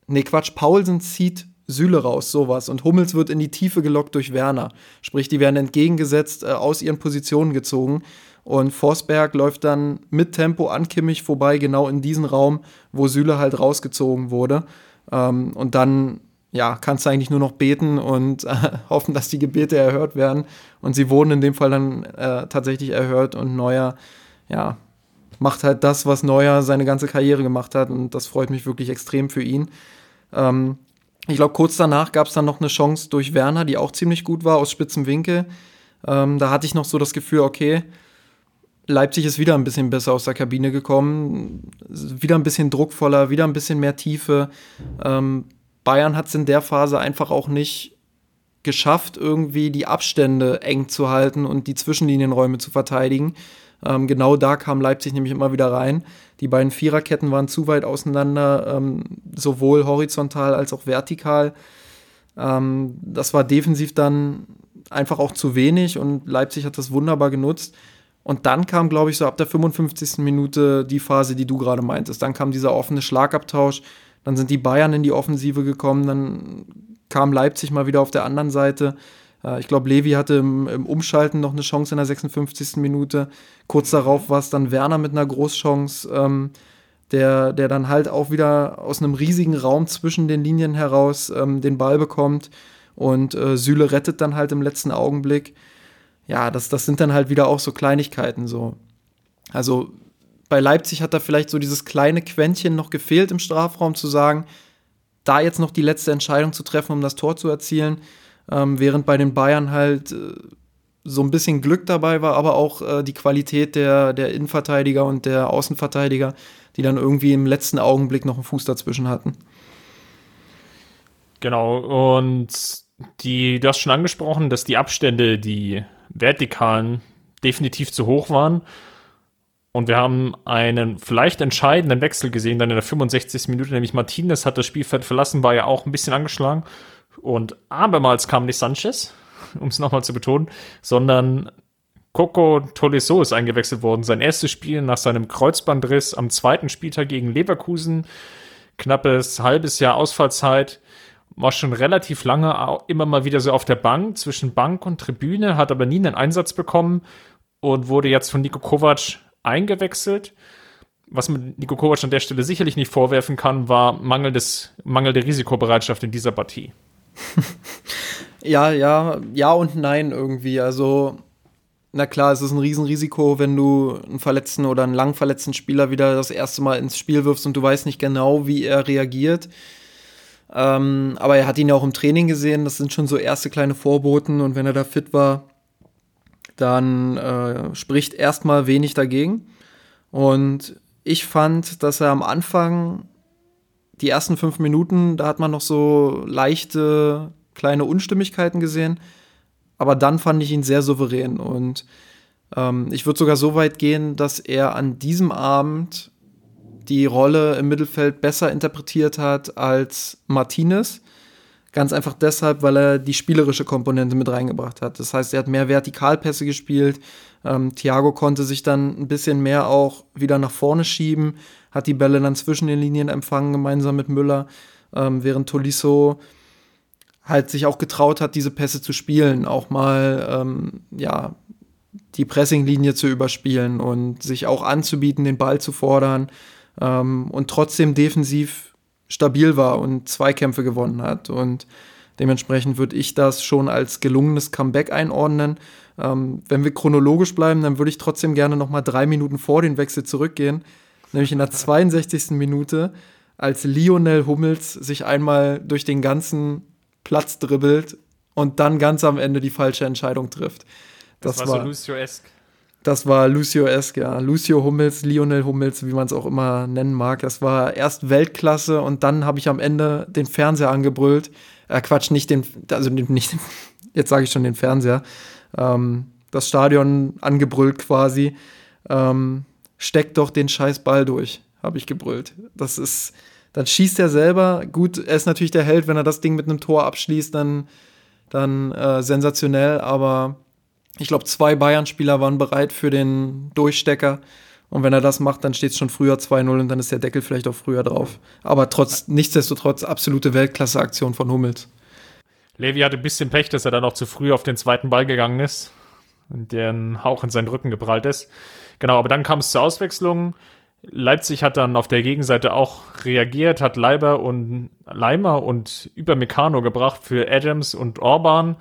Speaker 2: nee, Quatsch, Paulsen zieht Süle raus, sowas. Und Hummels wird in die Tiefe gelockt durch Werner. Sprich, die werden entgegengesetzt, äh, aus ihren Positionen gezogen. Und Forsberg läuft dann mit Tempo an Kimmich vorbei, genau in diesen Raum, wo Süle halt rausgezogen wurde. Ähm, und dann, ja, kannst du eigentlich nur noch beten und äh, hoffen, dass die Gebete erhört werden. Und sie wurden in dem Fall dann äh, tatsächlich erhört und Neuer, ja, macht halt das, was Neuer seine ganze Karriere gemacht hat. Und das freut mich wirklich extrem für ihn. Ähm, ich glaube, kurz danach gab es dann noch eine Chance durch Werner, die auch ziemlich gut war, aus spitzem Winkel. Ähm, da hatte ich noch so das Gefühl, okay, Leipzig ist wieder ein bisschen besser aus der Kabine gekommen, wieder ein bisschen druckvoller, wieder ein bisschen mehr Tiefe. Ähm, Bayern hat es in der Phase einfach auch nicht geschafft, irgendwie die Abstände eng zu halten und die Zwischenlinienräume zu verteidigen. Ähm, genau da kam Leipzig nämlich immer wieder rein. Die beiden Viererketten waren zu weit auseinander, ähm, sowohl horizontal als auch vertikal. Ähm, das war defensiv dann einfach auch zu wenig und Leipzig hat das wunderbar genutzt. Und dann kam, glaube ich, so ab der 55. Minute die Phase, die du gerade meintest. Dann kam dieser offene Schlagabtausch. Dann sind die Bayern in die Offensive gekommen. Dann kam Leipzig mal wieder auf der anderen Seite. Äh, ich glaube, Levi hatte im, im, Umschalten noch eine Chance in der 56. Minute. Kurz darauf war es dann Werner mit einer Großchance, ähm, der, der dann halt auch wieder aus einem riesigen Raum zwischen den Linien heraus ähm, den Ball bekommt. Und äh, Süle rettet dann halt im letzten Augenblick. Ja, das, das sind dann halt wieder auch so Kleinigkeiten so. Also bei Leipzig hat da vielleicht so dieses kleine Quäntchen noch gefehlt im Strafraum zu sagen, da jetzt noch die letzte Entscheidung zu treffen, um das Tor zu erzielen. Ähm, während bei den Bayern halt äh, so ein bisschen Glück dabei war, aber auch äh, die Qualität der, der Innenverteidiger und der Außenverteidiger, die dann irgendwie im letzten Augenblick noch einen Fuß dazwischen hatten.
Speaker 1: Genau, und die, du hast schon angesprochen, dass die Abstände, die vertikalen, definitiv zu hoch waren. Und wir haben einen vielleicht entscheidenden Wechsel gesehen, dann in der 65. Minute, nämlich Martinez hat das Spielfeld verlassen, war ja auch ein bisschen angeschlagen. Und abermals kam nicht Sanchez, um es nochmal zu betonen, sondern Coco Tolisso ist eingewechselt worden. Sein erstes Spiel nach seinem Kreuzbandriss am zweiten Spieltag gegen Leverkusen. Knappes halbes Jahr Ausfallzeit. War schon relativ lange immer mal wieder so auf der Bank, zwischen Bank und Tribüne, hat aber nie einen Einsatz bekommen und wurde jetzt von Niko Kovac eingewechselt. Was man Niko Kovac an der Stelle sicherlich nicht vorwerfen kann, war mangelnde Risikobereitschaft in dieser Partie.
Speaker 2: ja, ja, ja und nein irgendwie. Also, na klar, es ist ein Riesenrisiko, wenn du einen verletzten oder einen lang verletzten Spieler wieder das erste Mal ins Spiel wirfst und du weißt nicht genau, wie er reagiert. Ähm, aber er hat ihn ja auch im Training gesehen. Das sind schon so erste kleine Vorboten. Und wenn er da fit war, dann äh, spricht erstmal wenig dagegen. Und ich fand, dass er am Anfang die ersten fünf Minuten, da hat man noch so leichte kleine Unstimmigkeiten gesehen. Aber dann fand ich ihn sehr souverän. Und ähm, ich würde sogar so weit gehen, dass er an diesem Abend die Rolle im Mittelfeld besser interpretiert hat als Martinez. Ganz einfach deshalb, weil er die spielerische Komponente mit reingebracht hat. Das heißt, er hat mehr Vertikalpässe gespielt. Ähm, Thiago konnte sich dann ein bisschen mehr auch wieder nach vorne schieben, hat die Bälle dann zwischen den Linien empfangen, gemeinsam mit Müller, ähm, während Tolisso halt sich auch getraut hat, diese Pässe zu spielen, auch mal ähm, ja die Pressinglinie zu überspielen und sich auch anzubieten, den Ball zu fordern ähm, und trotzdem defensiv stabil war und Zweikämpfe gewonnen hat. Und dementsprechend würde ich das schon als gelungenes Comeback einordnen. Ähm, wenn wir chronologisch bleiben, dann würde ich trotzdem gerne noch mal drei Minuten vor den Wechsel zurückgehen, nämlich in der 62. Minute, als Lionel Hummels sich einmal durch den ganzen Platz dribbelt und dann ganz am Ende die falsche Entscheidung trifft.
Speaker 1: Das, das war, war so Lucio-esque.
Speaker 2: Das war Lucio-esque, ja. Lucio Hummels, Lionel Hummels, wie man es auch immer nennen mag. Das war erst Weltklasse und dann habe ich am Ende den Fernseher angebrüllt. Äh, Quatsch, nicht den, also nicht, jetzt sage ich schon den Fernseher. Ähm, das Stadion angebrüllt quasi. Ähm, steckt doch den scheiß Ball durch, habe ich gebrüllt. Das ist, dann schießt er selber. Gut, er ist natürlich der Held, wenn er das Ding mit einem Tor abschließt, dann, dann äh, sensationell, aber ich glaube, zwei Bayern-Spieler waren bereit für den Durchstecker. Und wenn er das macht, dann steht es schon früher 2-0 und dann ist der Deckel vielleicht auch früher drauf. Aber trotz, nichtsdestotrotz absolute Weltklasse-Aktion von Hummels.
Speaker 1: Levi hatte ein bisschen Pech, dass er dann auch zu früh auf den zweiten Ball gegangen ist und der ein Hauch in seinen Rücken geprallt ist. Genau, aber dann kam es zur Auswechslung. Leipzig hat dann auf der Gegenseite auch reagiert, hat Leiber und Leimer und Übermecano gebracht für Adams und Orban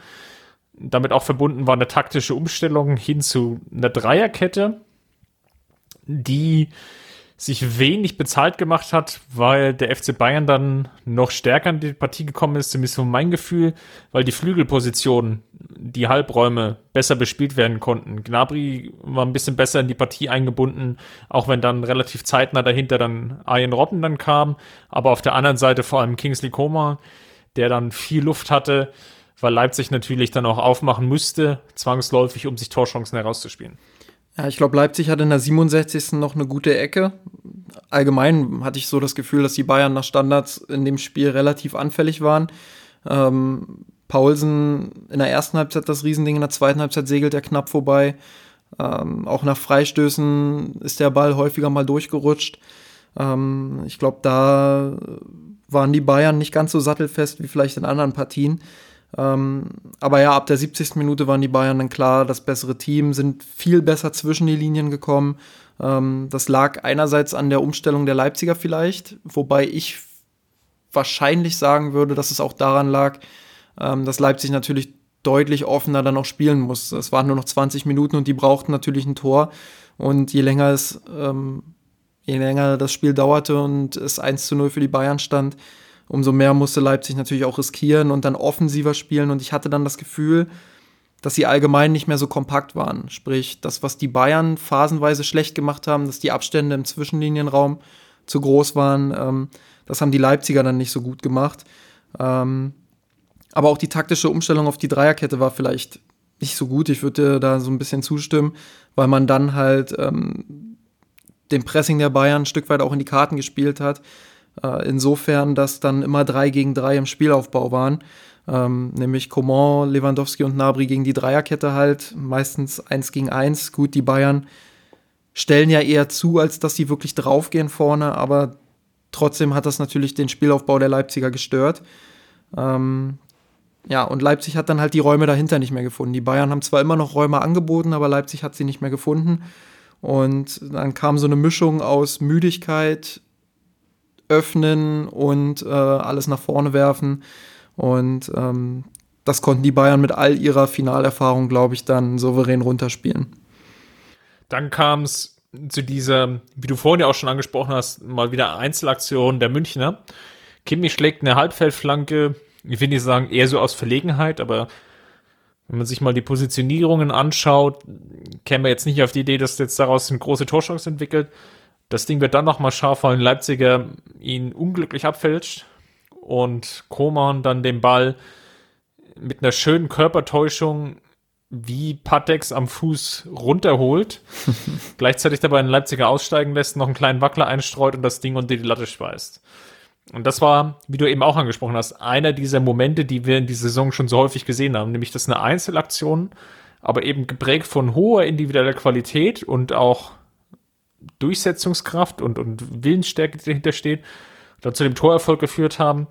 Speaker 1: damit auch verbunden war eine taktische Umstellung hin zu einer Dreierkette, die sich wenig bezahlt gemacht hat, weil der FC Bayern dann noch stärker in die Partie gekommen ist, zumindest von mein Gefühl, weil die Flügelpositionen, die Halbräume besser bespielt werden konnten. Gnabry war ein bisschen besser in die Partie eingebunden, auch wenn dann relativ zeitnah dahinter dann Ian Robben dann kam, aber auf der anderen Seite vor allem Kingsley Coman, der dann viel Luft hatte, weil Leipzig natürlich dann auch aufmachen müsste, zwangsläufig, um sich Torchancen herauszuspielen.
Speaker 2: Ja, ich glaube, Leipzig hatte in der 67. noch eine gute Ecke. Allgemein hatte ich so das Gefühl, dass die Bayern nach Standards in dem Spiel relativ anfällig waren. Ähm, Paulsen in der ersten Halbzeit das Riesending, in der zweiten Halbzeit segelt er knapp vorbei. Ähm, auch nach Freistößen ist der Ball häufiger mal durchgerutscht. Ähm, ich glaube, da waren die Bayern nicht ganz so sattelfest wie vielleicht in anderen Partien. Ähm, aber ja, ab der 70. Minute waren die Bayern dann klar das bessere Team, sind viel besser zwischen die Linien gekommen. Ähm, das lag einerseits an der Umstellung der Leipziger vielleicht, wobei ich wahrscheinlich sagen würde, dass es auch daran lag, ähm, dass Leipzig natürlich deutlich offener dann auch spielen musste. Es waren nur noch 20 Minuten und die brauchten natürlich ein Tor. Und je länger es, ähm, je länger das Spiel dauerte und es 1 zu 0 für die Bayern stand, umso mehr musste Leipzig natürlich auch riskieren und dann offensiver spielen. Und ich hatte dann das Gefühl, dass sie allgemein nicht mehr so kompakt waren. Sprich, das, was die Bayern phasenweise schlecht gemacht haben, dass die Abstände im Zwischenlinienraum zu groß waren, ähm, das haben die Leipziger dann nicht so gut gemacht. Ähm, Aber auch die taktische Umstellung auf die Dreierkette war vielleicht nicht so gut. Ich würde da so ein bisschen zustimmen, weil man dann halt ähm, dem Pressing der Bayern ein Stück weit auch in die Karten gespielt hat. Äh, insofern, dass dann immer drei gegen drei im Spielaufbau waren. Ähm, nämlich Coman, Lewandowski und Nabri gegen die Dreierkette halt, meistens eins gegen eins. Gut, die Bayern stellen ja eher zu, als dass sie wirklich draufgehen vorne, aber trotzdem hat das natürlich den Spielaufbau der Leipziger gestört. Ähm, ja, und Leipzig hat dann halt die Räume dahinter nicht mehr gefunden. Die Bayern haben zwar immer noch Räume angeboten, aber Leipzig hat sie nicht mehr gefunden. Und dann kam so eine Mischung aus Müdigkeit, Öffnen und äh, alles nach vorne werfen. Und ähm, das konnten die Bayern mit all ihrer Finalerfahrung, glaube ich, dann souverän runterspielen.
Speaker 1: Dann kam es zu dieser, wie du vorhin ja auch schon angesprochen hast, mal wieder Einzelaktion der Münchner. Kimmich schlägt eine Halbfeldflanke, ich will nicht sagen eher so aus Verlegenheit, aber wenn man sich mal die Positionierungen anschaut, käme man jetzt nicht auf die Idee, dass jetzt daraus eine große Torchance entwickelt. Das Ding wird dann nochmal scharf, weil ein Leipziger ihn unglücklich abfälscht und Koman dann den Ball mit einer schönen Körpertäuschung wie Patex am Fuß runterholt, gleichzeitig dabei einen Leipziger aussteigen lässt, noch einen kleinen Wackler einstreut und das Ding unter die Latte schweißt. Und das war, wie du eben auch angesprochen hast, einer dieser Momente, die wir in dieser Saison schon so häufig gesehen haben, nämlich das eine Einzelaktion, aber eben geprägt von hoher individueller Qualität und auch Durchsetzungskraft und, und Willensstärke, die dahinter steht, dann zu dem Torerfolg geführt haben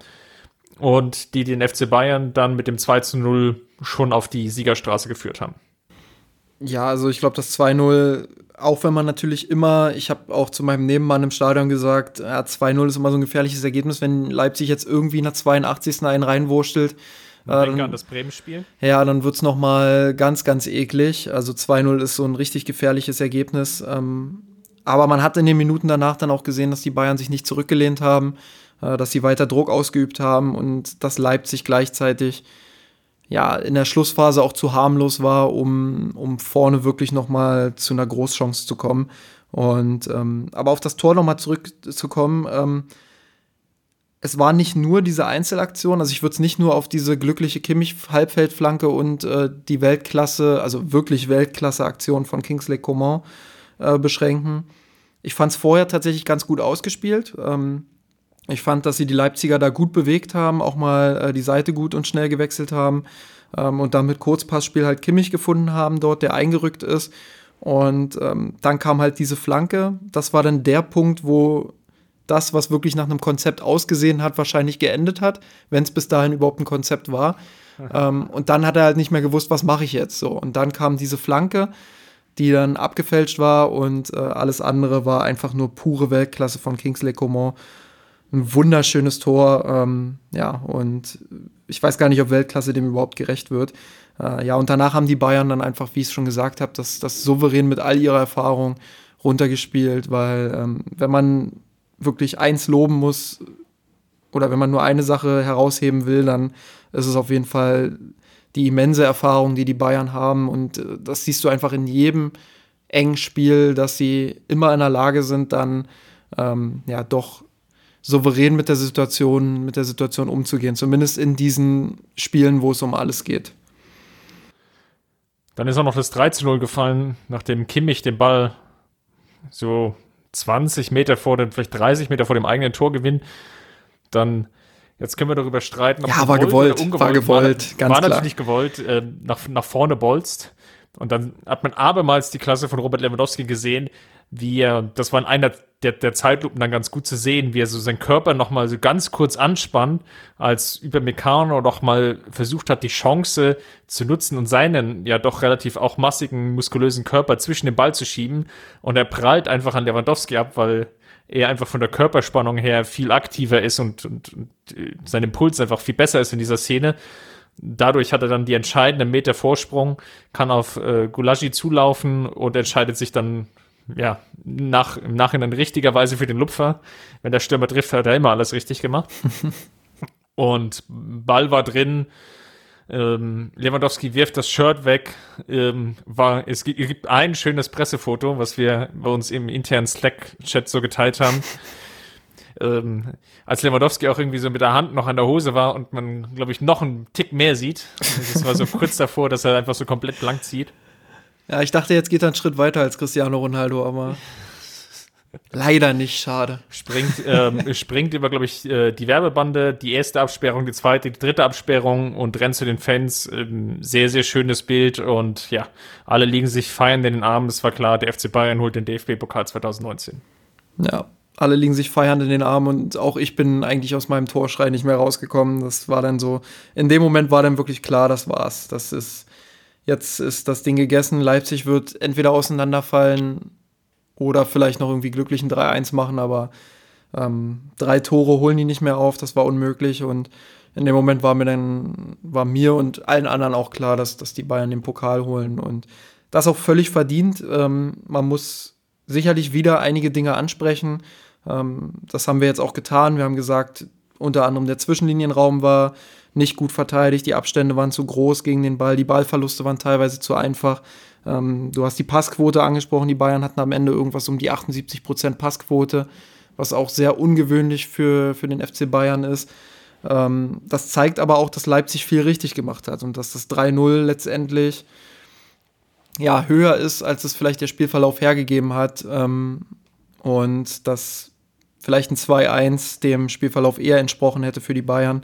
Speaker 1: und die den FC Bayern dann mit dem 2 zu 0 schon auf die Siegerstraße geführt haben.
Speaker 2: Ja, also ich glaube, das 2-0, auch wenn man natürlich immer, ich habe auch zu meinem Nebenmann im Stadion gesagt, ja, 2-0 ist immer so ein gefährliches Ergebnis, wenn Leipzig jetzt irgendwie nach 82. einen reinwurschtelt.
Speaker 1: Äh, dann, an das Bremen-Spiel.
Speaker 2: Ja, dann wird es nochmal ganz, ganz eklig. Also 2-0 ist so ein richtig gefährliches Ergebnis. Ähm, aber man hat in den Minuten danach dann auch gesehen, dass die Bayern sich nicht zurückgelehnt haben, äh, dass sie weiter Druck ausgeübt haben und dass Leipzig gleichzeitig ja in der Schlussphase auch zu harmlos war, um, um vorne wirklich noch mal zu einer Großchance zu kommen. Und ähm, aber auf das Tor noch mal zurückzukommen. Ähm, es war nicht nur diese Einzelaktion, also ich würde es nicht nur auf diese glückliche Kimmich-Halbfeldflanke und äh, die Weltklasse, also wirklich Weltklasse-Aktion von Kingsley Coman beschränken. Ich fand es vorher tatsächlich ganz gut ausgespielt. Ähm, ich fand, dass sie die Leipziger da gut bewegt haben, auch mal äh, die Seite gut und schnell gewechselt haben ähm, und dann mit Kurzpassspiel halt Kimmich gefunden haben dort, der eingerückt ist. Und ähm, dann kam halt diese Flanke. Das war dann der Punkt, wo das, was wirklich nach einem Konzept ausgesehen hat, wahrscheinlich geendet hat, wenn es bis dahin überhaupt ein Konzept war. ähm, und dann hat er halt nicht mehr gewusst, was mache ich jetzt so. Und dann kam diese Flanke die dann abgefälscht war und äh, alles andere war einfach nur pure Weltklasse von Kingsley Coman. Ein wunderschönes Tor, ähm, ja, und ich weiß gar nicht, ob Weltklasse dem überhaupt gerecht wird. Äh, ja, und danach haben die Bayern dann einfach, wie ich es schon gesagt habe, das, das souverän mit all ihrer Erfahrung runtergespielt, weil ähm, wenn man wirklich eins loben muss oder wenn man nur eine Sache herausheben will, dann ist es auf jeden Fall die immense Erfahrung, die die Bayern haben. Und äh, das siehst du einfach in jedem engen Spiel, dass sie immer in der Lage sind, dann ähm, ja doch souverän mit der Situation, mit der Situation umzugehen. Zumindest in diesen Spielen, wo es um alles geht.
Speaker 1: Dann ist auch noch das 3 zu 0 gefallen, nachdem Kimmich den Ball so 20 Meter vor dem, vielleicht 30 Meter vor dem eigenen Tor gewinnt. Dann Jetzt können wir darüber streiten.
Speaker 2: Ob ja, war gewollt, gewollt war gewollt,
Speaker 1: war, ganz war klar. natürlich gewollt, äh, nach, nach vorne bolzt. Und dann hat man abermals die Klasse von Robert Lewandowski gesehen, wie er, das war in einer der, der Zeitlupen dann ganz gut zu sehen, wie er so seinen Körper nochmal so ganz kurz anspannt, als über Meccano noch mal versucht hat, die Chance zu nutzen und seinen ja doch relativ auch massigen, muskulösen Körper zwischen den Ball zu schieben. Und er prallt einfach an Lewandowski ab, weil er einfach von der Körperspannung her viel aktiver ist und, und, und äh, sein Impuls einfach viel besser ist in dieser Szene. Dadurch hat er dann die entscheidenden Meter Vorsprung, kann auf äh, Gulagi zulaufen und entscheidet sich dann ja nach, im Nachhinein richtigerweise für den Lupfer. Wenn der Stürmer trifft, hat er immer alles richtig gemacht. und Ball war drin, ähm, Lewandowski wirft das Shirt weg. Ähm, war, es gibt, es gibt ein schönes Pressefoto, was wir bei uns im internen Slack-Chat so geteilt haben. ähm, als Lewandowski auch irgendwie so mit der Hand noch an der Hose war und man, glaube ich, noch einen Tick mehr sieht. Das war so kurz davor, dass er einfach so komplett blank zieht.
Speaker 2: Ja, ich dachte, jetzt geht er einen Schritt weiter als Cristiano Ronaldo, aber leider nicht, schade.
Speaker 1: Springt, ähm, springt über, glaube ich, äh, die Werbebande, die erste Absperrung, die zweite, die dritte Absperrung und rennt zu den Fans. Ähm, sehr, sehr schönes Bild und ja, alle liegen sich feiern in den Armen. Es war klar, der FC Bayern holt den DFB-Pokal 2019.
Speaker 2: Ja, alle liegen sich feiernd in den Armen und auch ich bin eigentlich aus meinem Torschrei nicht mehr rausgekommen. Das war dann so, in dem Moment war dann wirklich klar, das war's. Das ist, jetzt ist das Ding gegessen. Leipzig wird entweder auseinanderfallen oder vielleicht noch irgendwie glücklichen 3-1 machen, aber ähm, drei Tore holen die nicht mehr auf, das war unmöglich und in dem Moment war mir dann, war mir und allen anderen auch klar, dass, dass die Bayern den Pokal holen und das auch völlig verdient. Ähm, man muss sicherlich wieder einige Dinge ansprechen. Ähm, das haben wir jetzt auch getan. Wir haben gesagt, unter anderem der Zwischenlinienraum war nicht gut verteidigt, die Abstände waren zu groß gegen den Ball, die Ballverluste waren teilweise zu einfach. Ähm, du hast die Passquote angesprochen, die Bayern hatten am Ende irgendwas um die 78% Passquote, was auch sehr ungewöhnlich für, für den FC Bayern ist. Ähm, das zeigt aber auch, dass Leipzig viel richtig gemacht hat und dass das 3-0 letztendlich ja, höher ist, als es vielleicht der Spielverlauf hergegeben hat. Ähm, und dass vielleicht ein 2-1 dem Spielverlauf eher entsprochen hätte für die Bayern.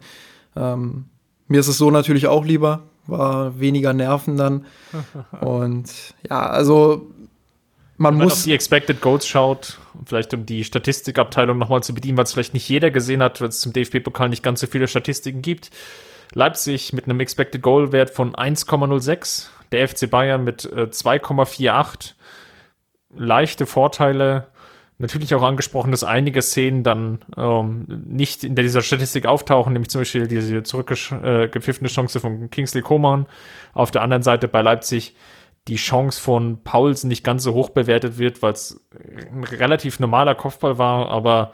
Speaker 2: Ähm, mir ist es so natürlich auch lieber, war weniger Nerven dann. Und ja, also man Wenn muss.
Speaker 1: Man auf die Expected Goals schaut, vielleicht um die Statistikabteilung nochmal zu bedienen, was vielleicht nicht jeder gesehen hat, weil es zum DFB-Pokal nicht ganz so viele Statistiken gibt. Leipzig mit einem Expected Goal Wert von 1,06, der FC Bayern mit äh, 2,48. Leichte Vorteile natürlich auch angesprochen, dass einige Szenen dann ähm, nicht in dieser Statistik auftauchen, nämlich zum Beispiel diese zurückgepfiffene äh, Chance von Kingsley Coman. Auf der anderen Seite bei Leipzig die Chance von Paulsen nicht ganz so hoch bewertet wird, weil es ein relativ normaler Kopfball war, aber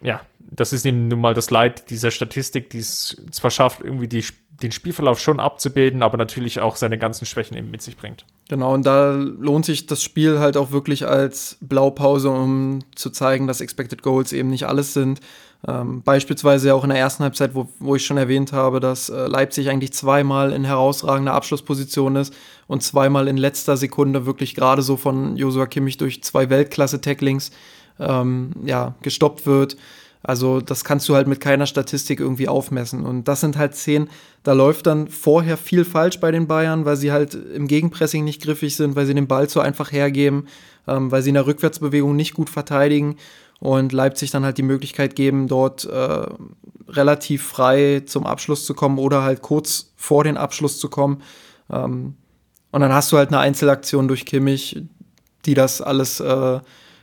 Speaker 1: ja, das ist eben nun mal das Leid dieser Statistik, die es zwar schafft, irgendwie die den Spielverlauf schon abzubilden, aber natürlich auch seine ganzen Schwächen eben mit sich bringt.
Speaker 2: Genau, und da lohnt sich das Spiel halt auch wirklich als Blaupause, um zu zeigen, dass Expected Goals eben nicht alles sind. Ähm, beispielsweise auch in der ersten Halbzeit, wo, wo ich schon erwähnt habe, dass äh, Leipzig eigentlich zweimal in herausragender Abschlussposition ist und zweimal in letzter Sekunde wirklich gerade so von Josua Kimmich durch zwei Weltklasse-Tacklings ähm, ja, gestoppt wird. Also das kannst du halt mit keiner Statistik irgendwie aufmessen. Und das sind halt Szenen, da läuft dann vorher viel falsch bei den Bayern, weil sie halt im Gegenpressing nicht griffig sind, weil sie den Ball zu einfach hergeben, ähm, weil sie in der Rückwärtsbewegung nicht gut verteidigen und Leipzig dann halt die Möglichkeit geben, dort äh, relativ frei zum Abschluss zu kommen oder halt kurz vor den Abschluss zu kommen. Ähm, und dann hast du halt eine Einzelaktion durch Kimmich, die das alles äh,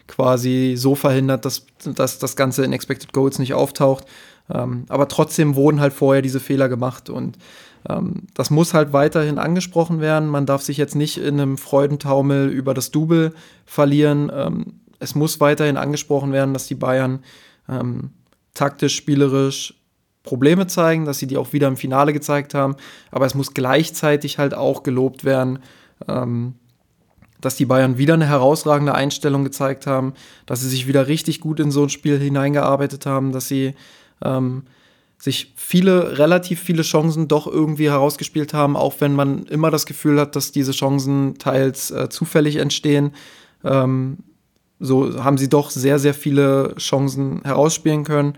Speaker 2: quasi so verhindert, dass, dass das Ganze in Expected Goals nicht auftaucht. Ähm, aber trotzdem wurden halt vorher diese Fehler gemacht und ähm, das muss halt weiterhin angesprochen werden. Man darf sich jetzt nicht in einem Freudentaumel über das Double verlieren. Ähm, es muss weiterhin angesprochen werden, dass die Bayern ähm, taktisch, spielerisch Probleme zeigen, dass sie die auch wieder im Finale gezeigt haben. Aber es muss gleichzeitig halt auch gelobt werden, ähm, dass die Bayern wieder eine herausragende Einstellung gezeigt haben, dass sie sich wieder richtig gut in so ein Spiel hineingearbeitet haben, dass sie ähm, sich viele, relativ viele Chancen doch irgendwie herausgespielt haben, auch wenn man immer das Gefühl hat, dass diese Chancen teils äh, zufällig entstehen. Ähm, so haben sie doch sehr, sehr viele Chancen herausspielen können.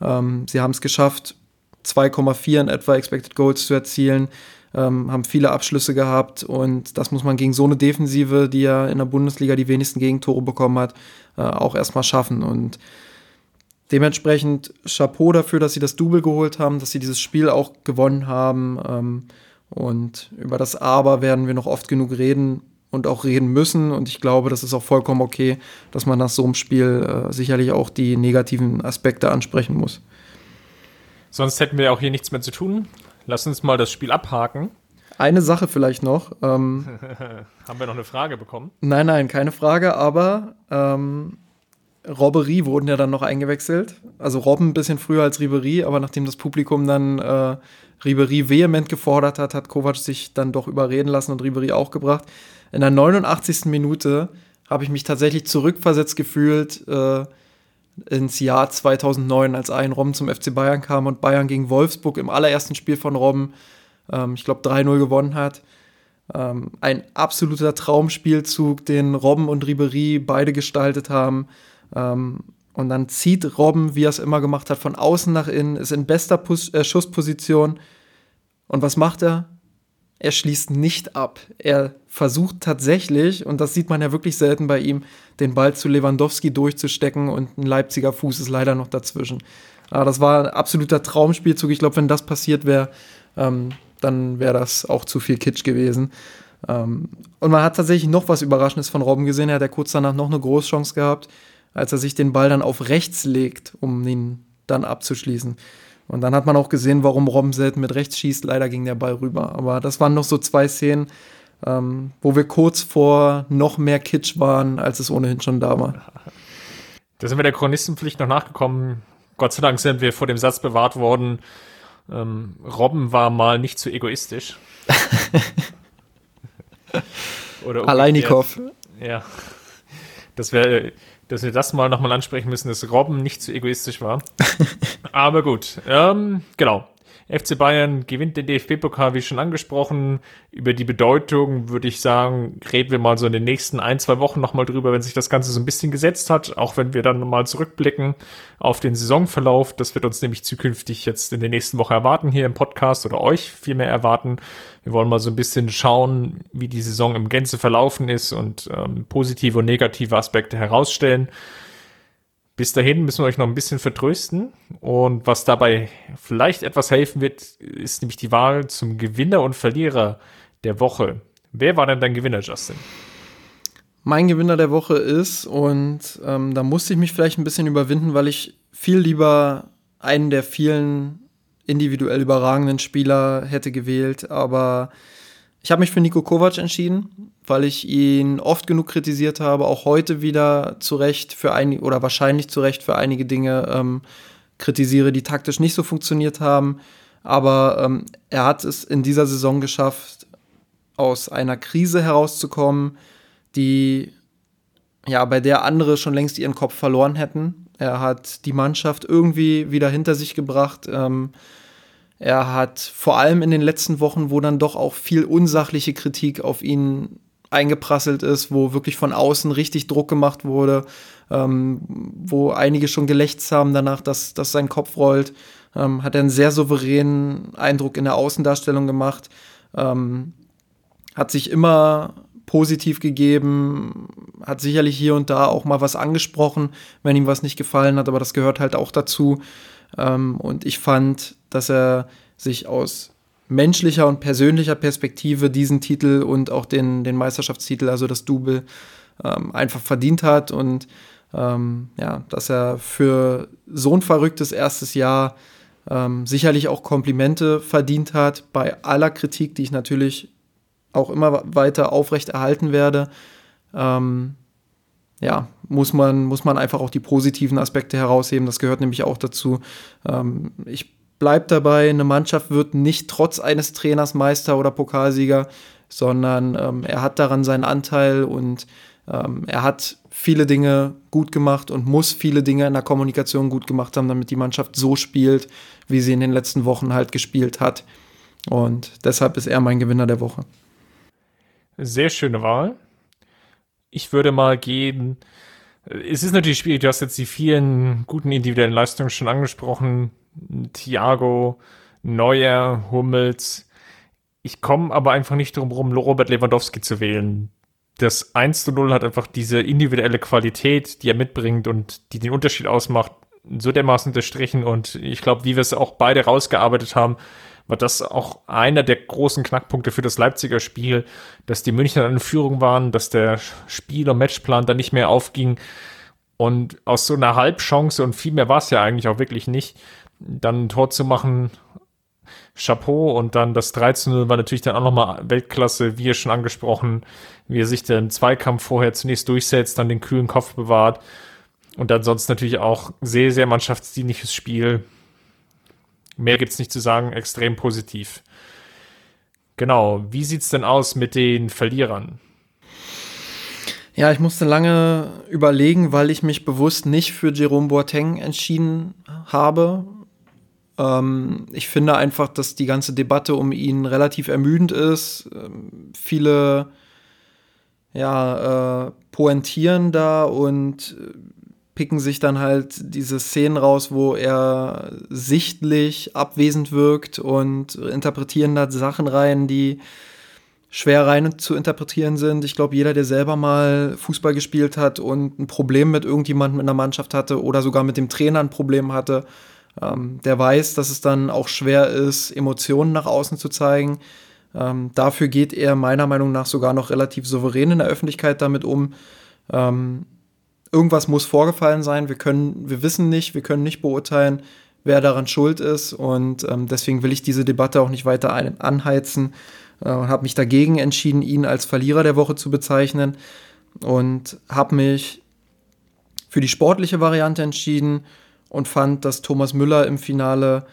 Speaker 2: Ähm, sie haben es geschafft, 2,4 in etwa Expected Goals zu erzielen ähm, haben viele Abschlüsse gehabt und das muss man gegen so eine Defensive, die ja in der Bundesliga die wenigsten Gegentore bekommen hat, äh, auch erstmal schaffen. Und dementsprechend Chapeau dafür, dass sie das Double geholt haben, dass sie dieses Spiel auch gewonnen haben. Ähm, und über das Aber werden wir noch oft genug reden und auch reden müssen. Und ich glaube, das ist auch vollkommen okay, dass man nach so einem Spiel äh, sicherlich auch die negativen Aspekte ansprechen muss.
Speaker 1: Sonst hätten wir auch hier nichts mehr zu tun. Lass uns mal das Spiel abhaken.
Speaker 2: Eine Sache vielleicht noch. Ähm,
Speaker 1: Haben wir noch eine Frage bekommen?
Speaker 2: Nein, nein, keine Frage, aber ähm, Robbery wurden ja dann noch eingewechselt. Also Robben ein bisschen früher als Ribery, aber nachdem das Publikum dann äh, Ribery vehement gefordert hat, hat Kovac sich dann doch überreden lassen und Ribery auch gebracht. In der 89. Minute habe ich mich tatsächlich zurückversetzt gefühlt, äh, ins Jahr 2009, als ein Robben zum FC Bayern kam und Bayern gegen Wolfsburg im allerersten Spiel von Robben, ähm, ich glaube, 3-0 gewonnen hat. Ähm, ein absoluter Traumspielzug, den Robben und Ribery beide gestaltet haben. Ähm, und dann zieht Robben, wie er es immer gemacht hat, von außen nach innen, ist in bester Pus äh, Schussposition. Und was macht er? Er schließt nicht ab. Er versucht tatsächlich, und das sieht man ja wirklich selten bei ihm, den Ball zu Lewandowski durchzustecken und ein Leipziger Fuß ist leider noch dazwischen. Aber das war ein absoluter Traumspielzug. Ich glaube, wenn das passiert wäre, ähm, dann wäre das auch zu viel Kitsch gewesen. Ähm, und man hat tatsächlich noch was Überraschendes von Robben gesehen. Er hat ja kurz danach noch eine Großchance gehabt, als er sich den Ball dann auf rechts legt, um ihn dann abzuschließen. Und dann hat man auch gesehen, warum Robben selten mit rechts schießt. Leider ging der Ball rüber. Aber das waren noch so zwei Szenen, ähm, wo wir kurz vor noch mehr Kitsch waren, als es ohnehin schon da war.
Speaker 1: Da sind wir der Chronistenpflicht noch nachgekommen. Gott sei Dank sind wir vor dem Satz bewahrt worden. Ähm, Robben war mal nicht zu egoistisch.
Speaker 2: Oder Aleinikow.
Speaker 1: Ja. Das wäre dass wir das mal nochmal ansprechen müssen, dass Robben nicht zu egoistisch war. Aber gut, ähm, genau. FC Bayern gewinnt den DFB-Pokal, wie schon angesprochen. Über die Bedeutung würde ich sagen, reden wir mal so in den nächsten ein, zwei Wochen nochmal drüber, wenn sich das Ganze so ein bisschen gesetzt hat. Auch wenn wir dann mal zurückblicken auf den Saisonverlauf. Das wird uns nämlich zukünftig jetzt in der nächsten Woche erwarten hier im Podcast oder euch vielmehr erwarten. Wir wollen mal so ein bisschen schauen, wie die Saison im Gänze verlaufen ist und ähm, positive und negative Aspekte herausstellen. Bis dahin müssen wir euch noch ein bisschen vertrösten. Und was dabei vielleicht etwas helfen wird, ist nämlich die Wahl zum Gewinner und Verlierer der Woche. Wer war denn dein Gewinner, Justin?
Speaker 2: Mein Gewinner der Woche ist, und ähm, da musste ich mich vielleicht ein bisschen überwinden, weil ich viel lieber einen der vielen individuell überragenden Spieler hätte gewählt, aber ich habe mich für Nico Kovac entschieden, weil ich ihn oft genug kritisiert habe, auch heute wieder zu Recht für einige oder wahrscheinlich zu Recht für einige Dinge ähm, kritisiere, die taktisch nicht so funktioniert haben. Aber ähm, er hat es in dieser Saison geschafft, aus einer Krise herauszukommen, die ja bei der andere schon längst ihren Kopf verloren hätten. Er hat die Mannschaft irgendwie wieder hinter sich gebracht. Ähm, er hat vor allem in den letzten Wochen, wo dann doch auch viel unsachliche Kritik auf ihn eingeprasselt ist, wo wirklich von außen richtig Druck gemacht wurde, ähm, wo einige schon gelächzt haben danach, dass, dass sein Kopf rollt, ähm, hat er einen sehr souveränen Eindruck in der Außendarstellung gemacht, ähm, hat sich immer positiv gegeben, hat sicherlich hier und da auch mal was angesprochen, wenn ihm was nicht gefallen hat, aber das gehört halt auch dazu. Ähm, und ich fand, dass er sich aus menschlicher und persönlicher Perspektive diesen Titel und auch den, den Meisterschaftstitel, also das Double, ähm, einfach verdient hat und ähm, ja, dass er für so ein verrücktes erstes Jahr ähm, sicherlich auch Komplimente verdient hat, bei aller Kritik, die ich natürlich auch immer weiter aufrechterhalten werde. Ähm, ja, muss man, muss man einfach auch die positiven Aspekte herausheben. Das gehört nämlich auch dazu. Ähm, ich bleibe dabei, eine Mannschaft wird nicht trotz eines Trainers Meister oder Pokalsieger, sondern ähm, er hat daran seinen Anteil und ähm, er hat viele Dinge gut gemacht und muss viele Dinge in der Kommunikation gut gemacht haben, damit die Mannschaft so spielt, wie sie in den letzten Wochen halt gespielt hat. Und deshalb ist er mein Gewinner der Woche.
Speaker 1: Sehr schöne Wahl. Ich würde mal gehen. Es ist natürlich schwierig, du hast jetzt die vielen guten individuellen Leistungen schon angesprochen. Thiago, Neuer, Hummels. Ich komme aber einfach nicht drum rum, Robert Lewandowski zu wählen. Das 1 zu 0 hat einfach diese individuelle Qualität, die er mitbringt und die den Unterschied ausmacht, so dermaßen unterstrichen. Und ich glaube, wie wir es auch beide rausgearbeitet haben, war das auch einer der großen Knackpunkte für das Leipziger Spiel, dass die Münchner in Führung waren, dass der Spiel- und Matchplan dann nicht mehr aufging. Und aus so einer Halbchance, und viel mehr war es ja eigentlich auch wirklich nicht, dann ein Tor zu machen, Chapeau. Und dann das 13 war natürlich dann auch nochmal Weltklasse, wie ihr schon angesprochen, wie er sich den Zweikampf vorher zunächst durchsetzt, dann den kühlen Kopf bewahrt. Und dann sonst natürlich auch sehr, sehr mannschaftsdienliches Spiel. Mehr gibt's nicht zu sagen, extrem positiv. Genau, wie sieht's denn aus mit den Verlierern?
Speaker 2: Ja, ich musste lange überlegen, weil ich mich bewusst nicht für Jerome Boateng entschieden habe. Ähm, ich finde einfach, dass die ganze Debatte um ihn relativ ermüdend ist. Ähm, viele ja, äh, pointieren da und picken sich dann halt diese Szenen raus, wo er sichtlich abwesend wirkt und interpretieren da Sachen rein, die schwer rein zu interpretieren sind. Ich glaube, jeder, der selber mal Fußball gespielt hat und ein Problem mit irgendjemandem in der Mannschaft hatte oder sogar mit dem Trainer ein Problem hatte, ähm, der weiß, dass es dann auch schwer ist, Emotionen nach außen zu zeigen. Ähm, dafür geht er meiner Meinung nach sogar noch relativ souverän in der Öffentlichkeit damit um. Ähm, irgendwas muss vorgefallen sein. Wir können, wir wissen nicht, wir können nicht beurteilen, wer daran schuld ist. Und ähm, deswegen will ich diese Debatte auch nicht weiter ein, anheizen äh, habe mich dagegen entschieden, ihn als Verlierer der Woche zu bezeichnen und habe mich für die sportliche Variante entschieden und fand, dass Thomas Müller im Finale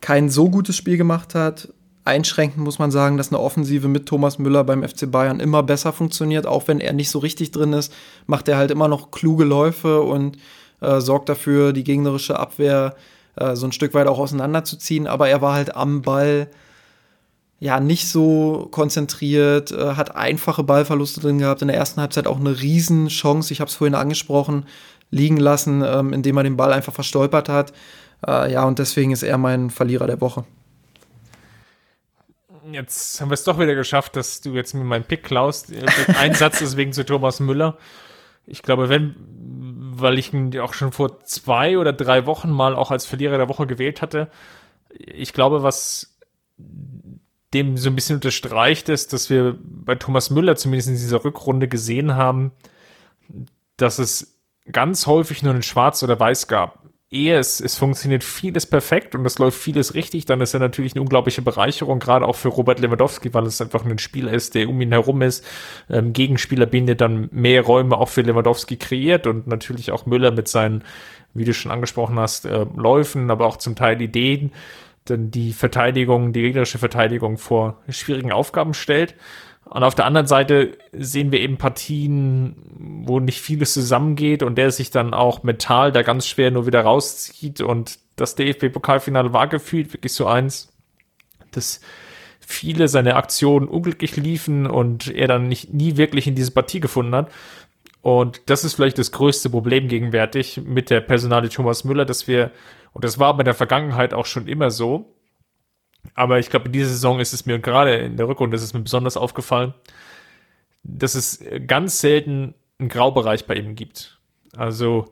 Speaker 2: kein so gutes Spiel gemacht hat. Einschränkend muss man sagen, dass eine Offensive mit Thomas Müller beim FC Bayern immer besser funktioniert, auch wenn er nicht so richtig drin ist, macht er halt immer noch kluge Läufe und äh, sorgt dafür, die gegnerische Abwehr äh, so ein Stück weit auch auseinanderzuziehen. Aber er war halt am Ball ja nicht so konzentriert, äh, hat einfache Ballverluste drin gehabt. In der ersten Halbzeit auch eine Riesenchance, ich habe es vorhin angesprochen, liegen lassen, ähm, indem er den Ball einfach verstolpert hat. Äh, ja, und deswegen ist er mein Verlierer der Woche.
Speaker 1: Jetzt haben wir es doch wieder geschafft, dass du jetzt mir meinen Pick klaust. Ein Satz deswegen zu Thomas Müller. Ich glaube, wenn, weil ich ihn auch schon vor zwei oder drei Wochen mal auch als Verlierer der Woche gewählt hatte, ich glaube, was dem so ein bisschen unterstreicht ist, dass wir bei Thomas Müller zumindest in dieser Rückrunde gesehen haben, dass es ganz häufig nur ein Schwarz oder Weiß gab. Ehe es, es funktioniert vieles perfekt und es läuft vieles richtig, dann ist er natürlich eine unglaubliche Bereicherung, gerade auch für Robert Lewandowski, weil es einfach ein Spieler ist, der um ihn herum ist. Ähm, Gegenspieler bindet dann mehr Räume auch für Lewandowski kreiert und natürlich auch Müller mit seinen, wie du schon angesprochen hast, äh, Läufen, aber auch zum Teil Ideen dann die Verteidigung, die gegnerische Verteidigung vor schwierigen Aufgaben stellt. Und auf der anderen Seite sehen wir eben Partien, wo nicht vieles zusammengeht und der sich dann auch mental da ganz schwer nur wieder rauszieht. Und das DFB-Pokalfinale war gefühlt wirklich so eins, dass viele seine Aktionen unglücklich liefen und er dann nicht, nie wirklich in diese Partie gefunden hat. Und das ist vielleicht das größte Problem gegenwärtig mit der Personale Thomas Müller, dass wir und das war bei der Vergangenheit auch schon immer so. Aber ich glaube, in dieser Saison ist es mir, gerade in der Rückrunde ist es mir besonders aufgefallen, dass es ganz selten einen Graubereich bei ihm gibt. Also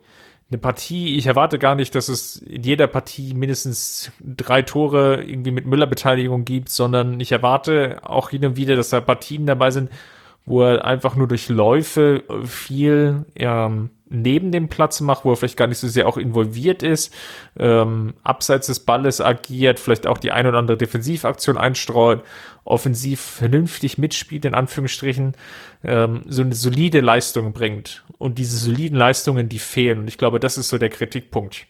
Speaker 1: eine Partie, ich erwarte gar nicht, dass es in jeder Partie mindestens drei Tore irgendwie mit Müller-Beteiligung gibt, sondern ich erwarte auch hin und wieder, dass da Partien dabei sind, wo er einfach nur durch Läufe viel ähm, neben dem Platz macht, wo er vielleicht gar nicht so sehr auch involviert ist, ähm, abseits des Balles agiert, vielleicht auch die ein oder andere Defensivaktion einstreut, offensiv vernünftig mitspielt, in Anführungsstrichen, ähm, so eine solide Leistung bringt. Und diese soliden Leistungen, die fehlen. Und ich glaube, das ist so der Kritikpunkt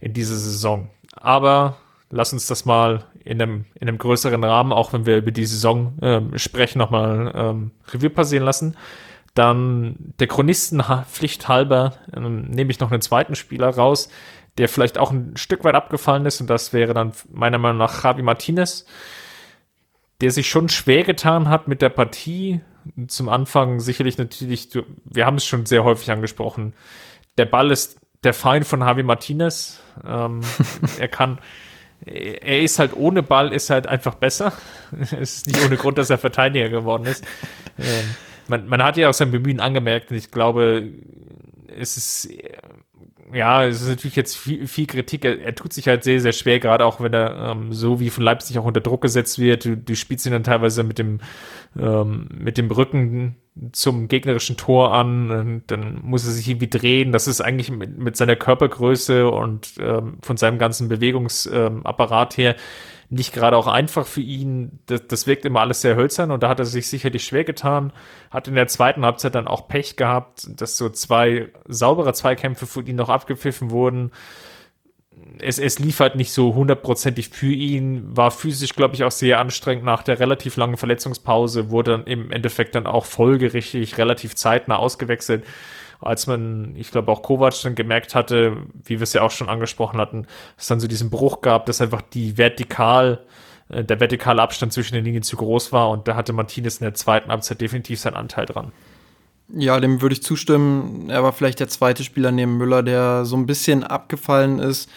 Speaker 1: in dieser Saison. Aber lass uns das mal in einem, in einem größeren Rahmen, auch wenn wir über die Saison ähm, sprechen, nochmal ähm, Revue passieren lassen. Dann der Chronistenpflicht halber ähm, nehme ich noch einen zweiten Spieler raus, der vielleicht auch ein Stück weit abgefallen ist und das wäre dann meiner Meinung nach Javi Martinez, der sich schon schwer getan hat mit der Partie. Zum Anfang sicherlich natürlich, wir haben es schon sehr häufig angesprochen, der Ball ist der Feind von Javi Martinez. Ähm, er kann er ist halt ohne Ball, ist halt einfach besser. es ist nicht ohne Grund, dass er Verteidiger geworden ist. Ähm, man, man hat ja auch sein Bemühen angemerkt und ich glaube, es ist, ja, es ist natürlich jetzt viel, viel Kritik. Er, er, tut sich halt sehr, sehr schwer, gerade auch wenn er ähm, so wie von Leipzig auch unter Druck gesetzt wird. Du, du spielst ihn dann teilweise mit dem, ähm, mit dem Rücken zum gegnerischen Tor an, und dann muss er sich irgendwie drehen. Das ist eigentlich mit, mit seiner Körpergröße und ähm, von seinem ganzen Bewegungsapparat her nicht gerade auch einfach für ihn. Das, das wirkt immer alles sehr hölzern und da hat er sich sicherlich schwer getan. Hat in der zweiten Halbzeit dann auch Pech gehabt, dass so zwei saubere Zweikämpfe für ihn noch abgepfiffen wurden. es, es lief halt nicht so hundertprozentig für ihn, war physisch, glaube ich, auch sehr anstrengend nach der relativ langen Verletzungspause, wurde dann im Endeffekt dann auch folgerichtig relativ zeitnah ausgewechselt, als man, ich glaube, auch Kovac dann gemerkt hatte, wie wir es ja auch schon angesprochen hatten, dass dann so diesen Bruch gab, dass einfach die vertikal, äh, der vertikale Abstand zwischen den Linien zu groß war und da hatte Martinez in der zweiten Halbzeit definitiv seinen Anteil dran.
Speaker 2: Ja, dem würde ich zustimmen. Er war vielleicht der zweite Spieler neben Müller, der so ein bisschen abgefallen ist.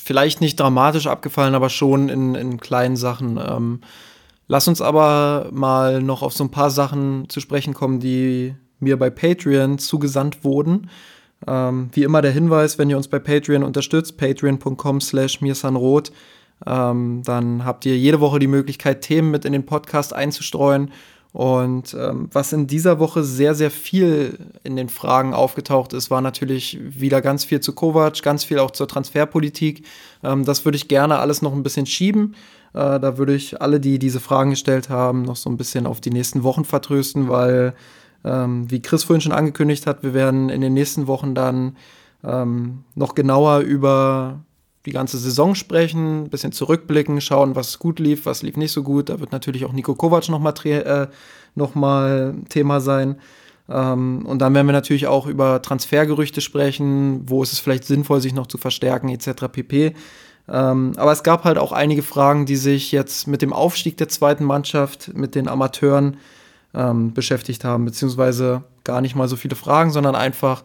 Speaker 2: Vielleicht nicht dramatisch abgefallen, aber schon in, in kleinen Sachen. Ähm, lass uns aber mal noch auf so ein paar Sachen zu sprechen kommen, die mir bei Patreon zugesandt wurden. Ähm, wie immer der Hinweis, wenn ihr uns bei Patreon unterstützt, patreon.com slash mirsanrot, ähm, dann habt ihr jede Woche die Möglichkeit, Themen mit in den Podcast einzustreuen und ähm, was in dieser Woche sehr, sehr viel in den Fragen aufgetaucht ist, war natürlich wieder ganz viel zu Kovac, ganz viel auch zur Transferpolitik. Ähm, das würde ich gerne alles noch ein bisschen schieben. Äh, da würde ich alle, die diese Fragen gestellt haben, noch so ein bisschen auf die nächsten Wochen vertrösten, weil, ähm, wie Chris vorhin schon angekündigt hat, wir werden in den nächsten Wochen dann ähm, noch genauer über die ganze Saison sprechen, ein bisschen zurückblicken, schauen, was gut lief, was lief nicht so gut. Da wird natürlich auch Nico Kovac nochmal äh, noch Thema sein. Ähm, und dann werden wir natürlich auch über Transfergerüchte sprechen, wo ist es vielleicht sinnvoll, sich noch zu verstärken, etc. pp. Ähm, aber es gab halt auch einige Fragen, die sich jetzt mit dem Aufstieg der zweiten Mannschaft, mit den Amateuren ähm, beschäftigt haben, beziehungsweise gar nicht mal so viele Fragen, sondern einfach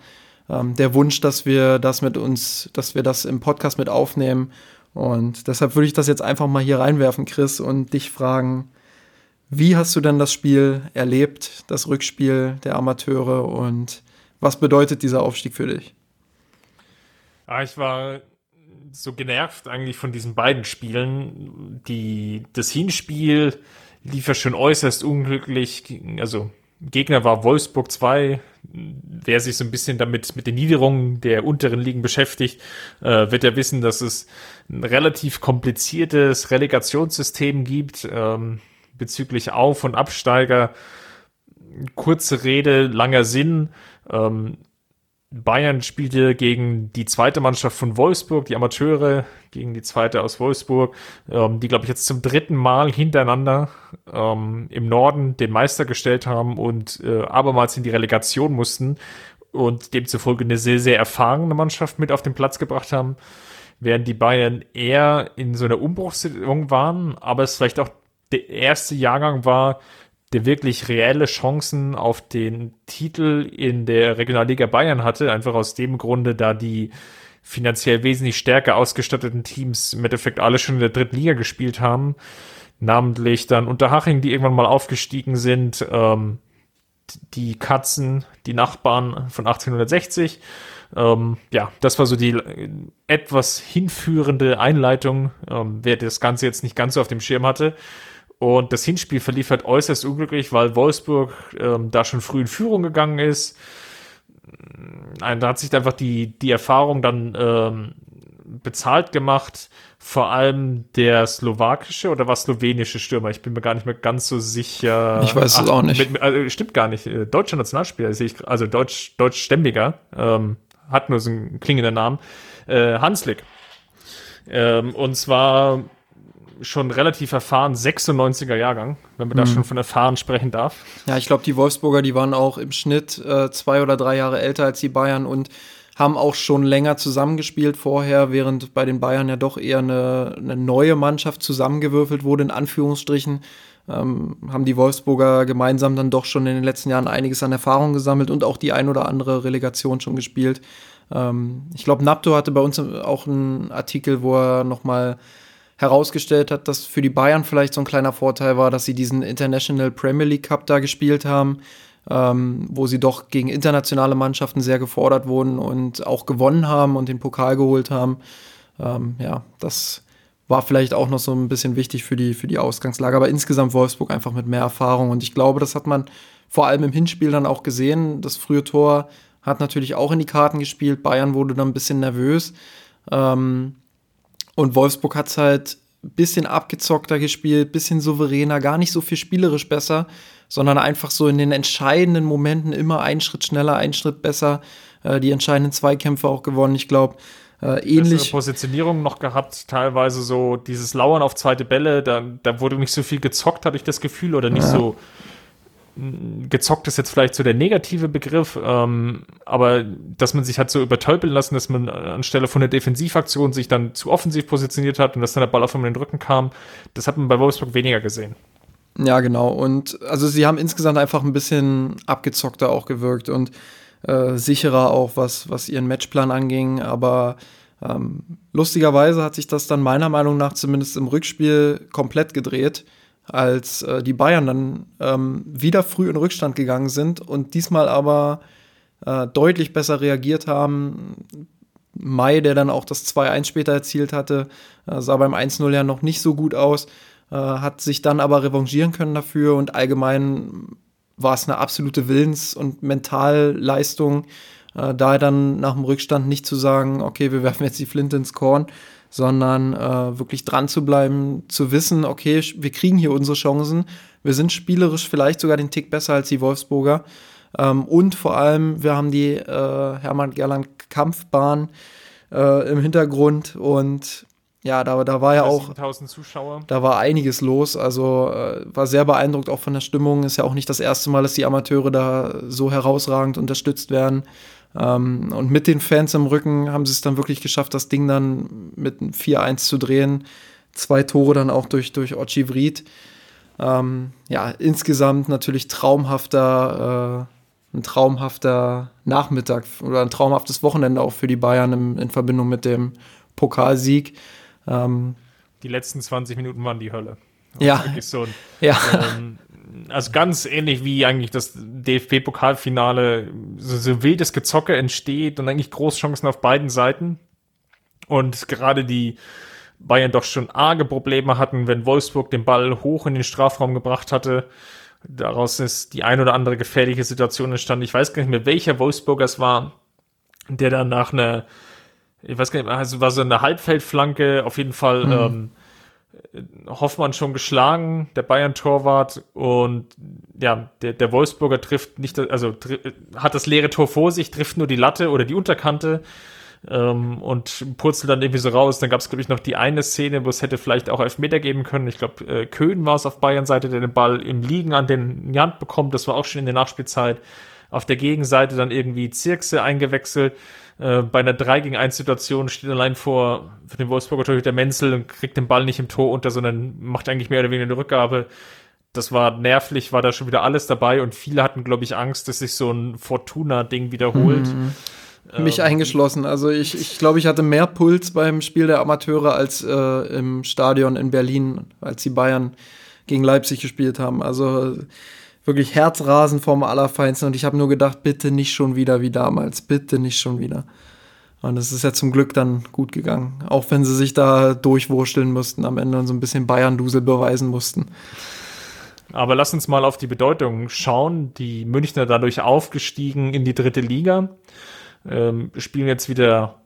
Speaker 2: ähm, der Wunsch, dass wir das mit uns, dass wir das im Podcast mit aufnehmen. Und deshalb würde ich das jetzt einfach mal hier reinwerfen, Chris, und dich fragen, wie hast du denn das Spiel erlebt, das Rückspiel der Amateure und was bedeutet dieser Aufstieg für dich?
Speaker 1: Ah, ich war so genervt eigentlich von diesen beiden Spielen. Die, das Hinspiel lief ja schon äußerst unglücklich. Also Gegner war Wolfsburg 2. Wer sich so ein bisschen damit mit den Niederungen der unteren Ligen beschäftigt, äh, wird ja wissen, dass es ein relativ kompliziertes Relegationssystem gibt ähm, bezüglich Auf- und Absteiger. Kurze Rede, langer Sinn. Ähm, Bayern spielte gegen die zweite Mannschaft von Wolfsburg, die Amateure, gegen die zweite aus Wolfsburg, ähm, die, glaube ich, jetzt zum dritten Mal hintereinander ähm, im Norden den Meister gestellt haben und äh, abermals in die Relegation mussten und demzufolge eine sehr, sehr erfahrene Mannschaft mit auf den Platz gebracht haben, während die Bayern eher in so einer Umbruchssituation waren, aber es vielleicht auch der erste Jahrgang war, der wirklich reelle Chancen auf den Titel in der Regionalliga Bayern hatte, einfach aus dem Grunde, da die finanziell wesentlich stärker ausgestatteten Teams im Endeffekt alle schon in der dritten Liga gespielt haben. Namentlich dann Unterhaching, die irgendwann mal aufgestiegen sind, ähm, die Katzen, die Nachbarn von 1860. Ähm, ja, das war so die etwas hinführende Einleitung, ähm, wer das Ganze jetzt nicht ganz so auf dem Schirm hatte. Und das Hinspiel verlief halt äußerst unglücklich, weil Wolfsburg ähm, da schon früh in Führung gegangen ist. Da hat sich einfach die, die Erfahrung dann ähm, bezahlt gemacht. Vor allem der slowakische oder was slowenische Stürmer. Ich bin mir gar nicht mehr ganz so sicher.
Speaker 2: Ich weiß es auch nicht.
Speaker 1: Mit, also, stimmt gar nicht. Äh, deutscher Nationalspieler, also deutsch, deutschstämmiger, ähm, hat nur so einen klingenden Namen. Äh, Hanslik. Ähm, und zwar schon relativ erfahren, 96er Jahrgang, wenn man mhm. da schon von erfahren sprechen darf.
Speaker 2: Ja, ich glaube, die Wolfsburger, die waren auch im Schnitt äh, zwei oder drei Jahre älter als die Bayern und haben auch schon länger zusammengespielt vorher, während bei den Bayern ja doch eher eine, eine neue Mannschaft zusammengewürfelt wurde, in Anführungsstrichen. Ähm, haben die Wolfsburger gemeinsam dann doch schon in den letzten Jahren einiges an Erfahrung gesammelt und auch die ein oder andere Relegation schon gespielt. Ähm, ich glaube, Napto hatte bei uns auch einen Artikel, wo er nochmal herausgestellt hat, dass für die Bayern vielleicht so ein kleiner Vorteil war, dass sie diesen International Premier League Cup da gespielt haben, ähm, wo sie doch gegen internationale Mannschaften sehr gefordert wurden und auch gewonnen haben und den Pokal geholt haben. Ähm, ja, das war vielleicht auch noch so ein bisschen wichtig für die, für die Ausgangslage. Aber insgesamt Wolfsburg einfach mit mehr Erfahrung. Und ich glaube, das hat man vor allem im Hinspiel dann auch gesehen. Das frühe Tor hat natürlich auch in die Karten gespielt. Bayern wurde dann ein bisschen nervös. Ähm, und Wolfsburg hat es halt ein bisschen abgezockter gespielt, bisschen souveräner, gar nicht so viel spielerisch besser, sondern einfach so in den entscheidenden Momenten immer einen Schritt schneller, einen Schritt besser, äh, die entscheidenden Zweikämpfe auch gewonnen. Ich glaube, äh, ähnlich.
Speaker 1: Positionierung noch gehabt, teilweise so dieses Lauern auf zweite Bälle, da, da wurde nicht so viel gezockt, hatte ich das Gefühl, oder nicht ja. so gezockt ist jetzt vielleicht so der negative Begriff, ähm, aber dass man sich hat so übertölpeln lassen, dass man anstelle von der Defensivaktion sich dann zu offensiv positioniert hat und dass dann der Ball auf einmal in den Rücken kam, das hat man bei Wolfsburg weniger gesehen.
Speaker 2: Ja, genau. Und also sie haben insgesamt einfach ein bisschen abgezockter auch gewirkt und äh, sicherer auch, was, was ihren Matchplan anging. Aber ähm, lustigerweise hat sich das dann meiner Meinung nach zumindest im Rückspiel komplett gedreht als äh, die Bayern dann ähm, wieder früh in Rückstand gegangen sind und diesmal aber äh, deutlich besser reagiert haben. Mai, der dann auch das 2-1 später erzielt hatte, äh, sah beim 1-0 ja noch nicht so gut aus, äh, hat sich dann aber revanchieren können dafür und allgemein war es eine absolute Willens- und Mentalleistung, äh, da dann nach dem Rückstand nicht zu sagen, okay, wir werfen jetzt die Flinte ins Korn, sondern äh, wirklich dran zu bleiben, zu wissen, okay, wir kriegen hier unsere Chancen, wir sind spielerisch vielleicht sogar den Tick besser als die Wolfsburger ähm, und vor allem, wir haben die äh, Hermann Gerland Kampfbahn äh, im Hintergrund und ja, da, da war ja auch.
Speaker 1: Zuschauer.
Speaker 2: Da war einiges los. Also äh, war sehr beeindruckt auch von der Stimmung. Ist ja auch nicht das erste Mal, dass die Amateure da so herausragend unterstützt werden. Ähm, und mit den Fans im Rücken haben sie es dann wirklich geschafft, das Ding dann mit 4-1 zu drehen. Zwei Tore dann auch durch, durch Ochi Vried. Ähm, ja, insgesamt natürlich traumhafter, äh, ein traumhafter Nachmittag oder ein traumhaftes Wochenende auch für die Bayern im, in Verbindung mit dem Pokalsieg. Ähm,
Speaker 1: die letzten 20 Minuten waren die Hölle.
Speaker 2: Ja.
Speaker 1: So ein,
Speaker 2: ja.
Speaker 1: Ähm, also ganz ähnlich wie eigentlich das DFB-Pokalfinale, so, so wildes Gezocke entsteht und eigentlich Großchancen auf beiden Seiten. Und gerade die Bayern doch schon arge Probleme hatten, wenn Wolfsburg den Ball hoch in den Strafraum gebracht hatte. Daraus ist die ein oder andere gefährliche Situation entstanden. Ich weiß gar nicht mehr, welcher Wolfsburger es war, der dann nach einer, ich weiß gar nicht mehr, also war so eine Halbfeldflanke, auf jeden Fall mhm. ähm, Hoffmann schon geschlagen, der Bayern-Torwart und ja, der, der Wolfsburger trifft nicht, also hat das leere Tor vor sich, trifft nur die Latte oder die Unterkante ähm, und purzelt dann irgendwie so raus. Dann gab es, glaube ich, noch die eine Szene, wo es hätte vielleicht auch Elfmeter geben können. Ich glaube, äh, Köhn war es auf Bayern-Seite, der den Ball im Liegen an den Hand bekommt. Das war auch schon in der Nachspielzeit. Auf der Gegenseite dann irgendwie Zirkse eingewechselt äh, bei einer 3 gegen 1 Situation steht allein vor für den Wolfsburger Torhüter Menzel und kriegt den Ball nicht im Tor unter, sondern macht eigentlich mehr oder weniger eine Rückgabe. Das war nervlich, war da schon wieder alles dabei und viele hatten, glaube ich, Angst, dass sich so ein Fortuna-Ding wiederholt.
Speaker 2: Mhm. Mich ähm, eingeschlossen. Also ich, ich glaube, ich hatte mehr Puls beim Spiel der Amateure als äh, im Stadion in Berlin, als die Bayern gegen Leipzig gespielt haben. Also wirklich Herzrasen vom Allerfeinsten und ich habe nur gedacht, bitte nicht schon wieder wie damals, bitte nicht schon wieder. Und es ist ja zum Glück dann gut gegangen, auch wenn sie sich da durchwurschteln mussten am Ende und so ein bisschen Bayern-Dusel beweisen mussten.
Speaker 1: Aber lass uns mal auf die Bedeutung schauen. Die Münchner dadurch aufgestiegen in die dritte Liga, ähm, spielen jetzt wieder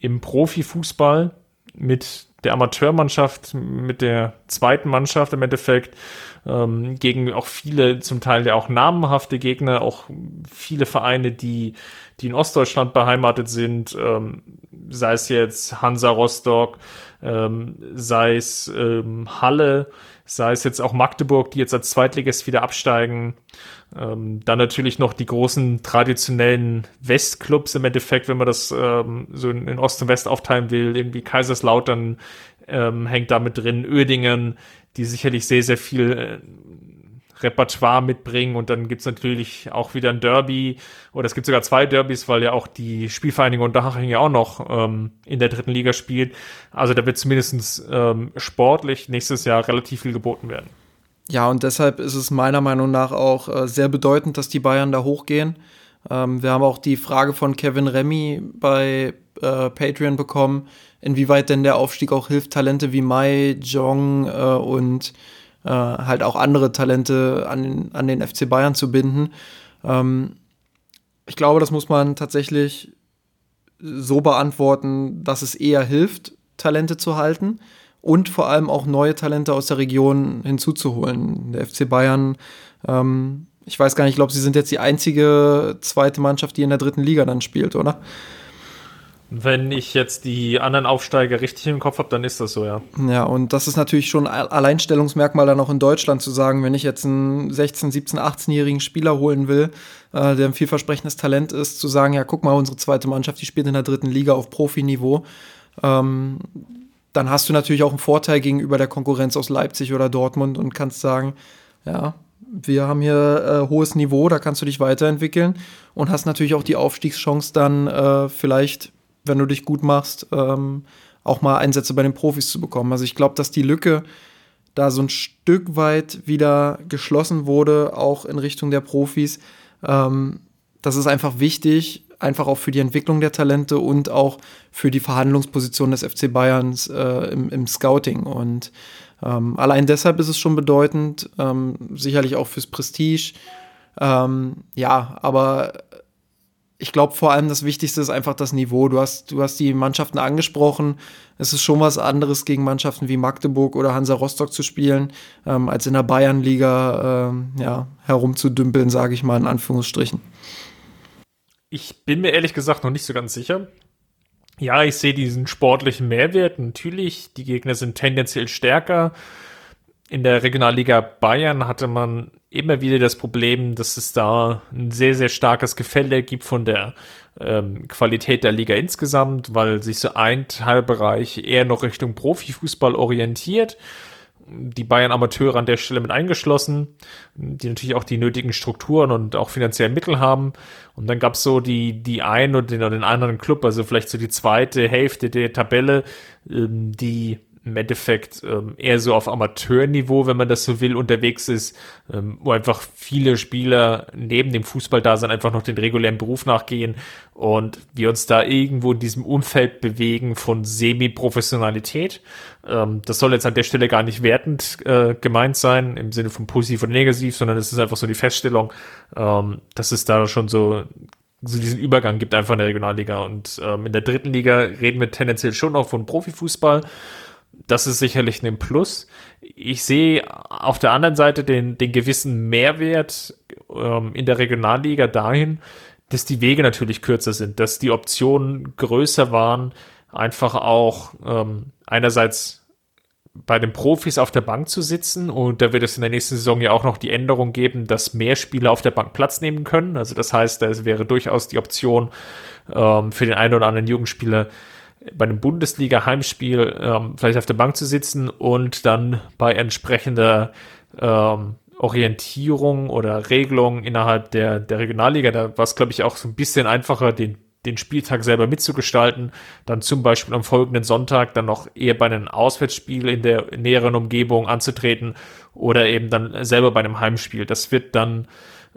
Speaker 1: im Profifußball mit der Amateurmannschaft, mit der zweiten Mannschaft im Endeffekt ähm, gegen auch viele, zum Teil ja auch namenhafte Gegner, auch viele Vereine, die, die in Ostdeutschland beheimatet sind, ähm, sei es jetzt Hansa Rostock, ähm, sei es ähm, Halle, sei es jetzt auch Magdeburg, die jetzt als Zweitligist wieder absteigen. Ähm, dann natürlich noch die großen traditionellen Westclubs im Endeffekt, wenn man das ähm, so in, in, Ost und West aufteilen will, irgendwie Kaiserslautern ähm, hängt da mit drin, Uerdingen, die sicherlich sehr, sehr viel äh, Repertoire mitbringen und dann gibt's natürlich auch wieder ein Derby oder es gibt sogar zwei Derbys, weil ja auch die Spielvereinigung Unterhaching ja auch noch ähm, in der dritten Liga spielt. Also da wird zumindest ähm, sportlich nächstes Jahr relativ viel geboten werden.
Speaker 2: Ja, und deshalb ist es meiner Meinung nach auch äh, sehr bedeutend, dass die Bayern da hochgehen. Ähm, wir haben auch die Frage von Kevin Remy bei äh, Patreon bekommen, inwieweit denn der Aufstieg auch hilft, Talente wie Mai, Jong äh, und äh, halt auch andere Talente an den, an den FC Bayern zu binden. Ähm, ich glaube, das muss man tatsächlich so beantworten, dass es eher hilft, Talente zu halten und vor allem auch neue Talente aus der Region hinzuzuholen. Der FC Bayern, ähm, ich weiß gar nicht, ich glaube, sie sind jetzt die einzige zweite Mannschaft, die in der dritten Liga dann spielt, oder?
Speaker 1: Wenn ich jetzt die anderen Aufsteiger richtig im Kopf habe, dann ist das so, ja.
Speaker 2: Ja, und das ist natürlich schon ein Alleinstellungsmerkmal dann auch in Deutschland zu sagen, wenn ich jetzt einen 16, 17, 18-jährigen Spieler holen will, äh, der ein vielversprechendes Talent ist, zu sagen, ja, guck mal, unsere zweite Mannschaft, die spielt in der dritten Liga auf Profiniveau. Ähm, dann hast du natürlich auch einen Vorteil gegenüber der Konkurrenz aus Leipzig oder Dortmund und kannst sagen, ja, wir haben hier äh, hohes Niveau, da kannst du dich weiterentwickeln und hast natürlich auch die Aufstiegschance dann äh, vielleicht, wenn du dich gut machst, ähm, auch mal Einsätze bei den Profis zu bekommen. Also ich glaube, dass die Lücke da so ein Stück weit wieder geschlossen wurde, auch in Richtung der Profis. Ähm, das ist einfach wichtig, einfach auch für die Entwicklung der Talente und auch für die Verhandlungsposition des FC Bayerns äh, im, im, Scouting. Und ähm, allein deshalb ist es schon bedeutend, ähm, sicherlich auch fürs Prestige. Ähm, ja, aber ich glaube vor allem das Wichtigste ist einfach das Niveau. Du hast, du hast die Mannschaften angesprochen. Es ist schon was anderes gegen Mannschaften wie Magdeburg oder Hansa Rostock zu spielen, ähm, als in der Bayernliga ähm, ja, herumzudümpeln, sage ich mal in Anführungsstrichen.
Speaker 1: Ich bin mir ehrlich gesagt noch nicht so ganz sicher. Ja, ich sehe diesen sportlichen Mehrwert. Natürlich, die Gegner sind tendenziell stärker. In der Regionalliga Bayern hatte man immer wieder das Problem, dass es da ein sehr, sehr starkes Gefälle gibt von der ähm, Qualität der Liga insgesamt, weil sich so ein Teilbereich eher noch Richtung Profifußball orientiert die Bayern Amateure an der Stelle mit eingeschlossen, die natürlich auch die nötigen Strukturen und auch finanziellen Mittel haben. Und dann gab es so die, die einen oder den, oder den anderen Club, also vielleicht so die zweite Hälfte der Tabelle, ähm, die im Endeffekt ähm, eher so auf Amateurniveau, wenn man das so will, unterwegs ist, ähm, wo einfach viele Spieler neben dem Fußballdasein einfach noch den regulären Beruf nachgehen und wir uns da irgendwo in diesem Umfeld bewegen von Semi-Professionalität. Ähm, das soll jetzt an der Stelle gar nicht wertend äh, gemeint sein, im Sinne von positiv oder negativ, sondern es ist einfach so die Feststellung, ähm, dass es da schon so so diesen Übergang gibt einfach in der Regionalliga und ähm, in der dritten Liga reden wir tendenziell schon auch von Profifußball das ist sicherlich ein Plus. Ich sehe auf der anderen Seite den, den gewissen Mehrwert ähm, in der Regionalliga dahin, dass die Wege natürlich kürzer sind, dass die Optionen größer waren, einfach auch ähm, einerseits bei den Profis auf der Bank zu sitzen und da wird es in der nächsten Saison ja auch noch die Änderung geben, dass mehr Spieler auf der Bank Platz nehmen können. Also das heißt, es wäre durchaus die Option ähm, für den einen oder anderen Jugendspieler, bei einem Bundesliga-Heimspiel ähm, vielleicht auf der Bank zu sitzen und dann bei entsprechender ähm, Orientierung oder Regelung innerhalb der, der Regionalliga, da war es, glaube ich, auch so ein bisschen einfacher, den, den Spieltag selber mitzugestalten, dann zum Beispiel am folgenden Sonntag dann noch eher bei einem Auswärtsspiel in der näheren Umgebung anzutreten oder eben dann selber bei einem Heimspiel. Das wird dann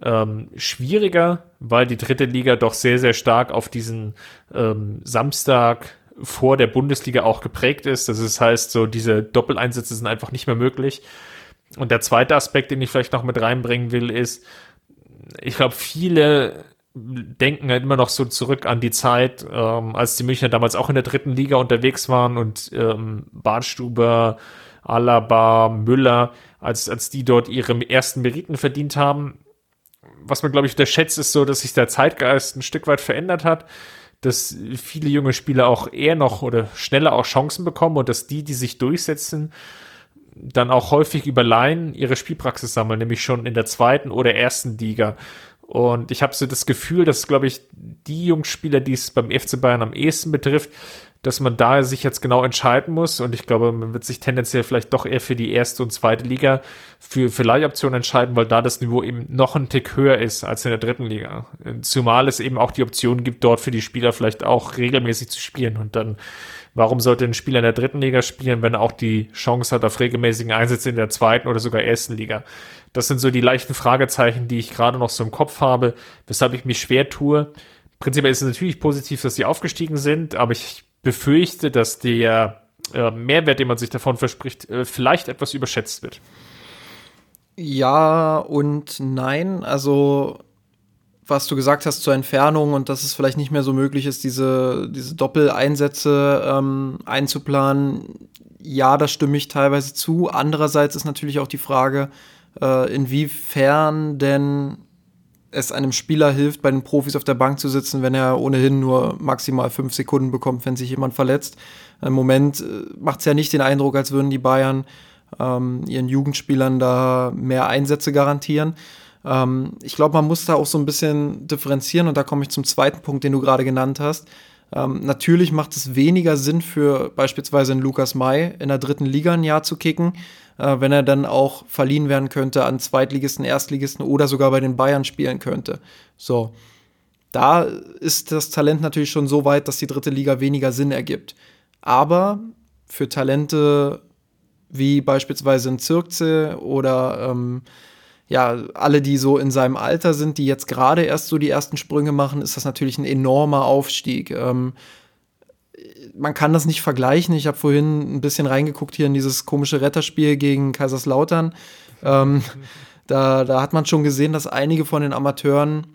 Speaker 1: ähm, schwieriger, weil die dritte Liga doch sehr, sehr stark auf diesen ähm, Samstag vor der Bundesliga auch geprägt ist. Das heißt, so diese Doppeleinsätze sind einfach nicht mehr möglich. Und der zweite Aspekt, den ich vielleicht noch mit reinbringen will, ist, ich glaube, viele denken halt immer noch so zurück an die Zeit, ähm, als die Münchner damals auch in der dritten Liga unterwegs waren und ähm, Barnstuber, Alaba, Müller, als, als die dort ihre ersten Meriten verdient haben. Was man, glaube ich, unterschätzt, ist so, dass sich der Zeitgeist ein Stück weit verändert hat dass viele junge Spieler auch eher noch oder schneller auch Chancen bekommen und dass die, die sich durchsetzen, dann auch häufig über Laien ihre Spielpraxis sammeln, nämlich schon in der zweiten oder ersten Liga. Und ich habe so das Gefühl, dass, glaube ich, die Jungspieler, die es beim FC Bayern am ehesten betrifft, dass man da sich jetzt genau entscheiden muss. Und ich glaube, man wird sich tendenziell vielleicht doch eher für die erste und zweite Liga für, für Leihoptionen entscheiden, weil da das Niveau eben noch ein Tick höher ist als in der dritten Liga. Zumal es eben auch die Option gibt, dort für die Spieler vielleicht auch regelmäßig zu spielen. Und dann, warum sollte ein Spieler in der dritten Liga spielen, wenn er auch die Chance hat auf regelmäßigen Einsätze in der zweiten oder sogar ersten Liga? Das sind so die leichten Fragezeichen, die ich gerade noch so im Kopf habe, weshalb ich mich schwer tue. Prinzipiell ist es natürlich positiv, dass sie aufgestiegen sind, aber ich befürchte, dass der äh, Mehrwert, den man sich davon verspricht, äh, vielleicht etwas überschätzt wird.
Speaker 2: Ja und nein. Also, was du gesagt hast zur Entfernung und dass es vielleicht nicht mehr so möglich ist, diese, diese Doppeleinsätze ähm, einzuplanen. Ja, da stimme ich teilweise zu. Andererseits ist natürlich auch die Frage, äh, inwiefern denn es einem Spieler hilft, bei den Profis auf der Bank zu sitzen, wenn er ohnehin nur maximal fünf Sekunden bekommt, wenn sich jemand verletzt. Im Moment äh, macht es ja nicht den Eindruck, als würden die Bayern ähm, ihren Jugendspielern da mehr Einsätze garantieren. Ähm, ich glaube, man muss da auch so ein bisschen differenzieren und da komme ich zum zweiten Punkt, den du gerade genannt hast. Ähm, natürlich macht es weniger Sinn für beispielsweise einen Lukas May in der dritten Liga ein Jahr zu kicken, äh, wenn er dann auch verliehen werden könnte an Zweitligisten, Erstligisten oder sogar bei den Bayern spielen könnte. So. Da ist das Talent natürlich schon so weit, dass die dritte Liga weniger Sinn ergibt. Aber für Talente wie beispielsweise ein Zirkze oder ähm, ja, alle, die so in seinem Alter sind, die jetzt gerade erst so die ersten Sprünge machen, ist das natürlich ein enormer Aufstieg. Ähm, man kann das nicht vergleichen. Ich habe vorhin ein bisschen reingeguckt hier in dieses komische Retterspiel gegen Kaiserslautern. Ähm, da, da hat man schon gesehen, dass einige von den Amateuren,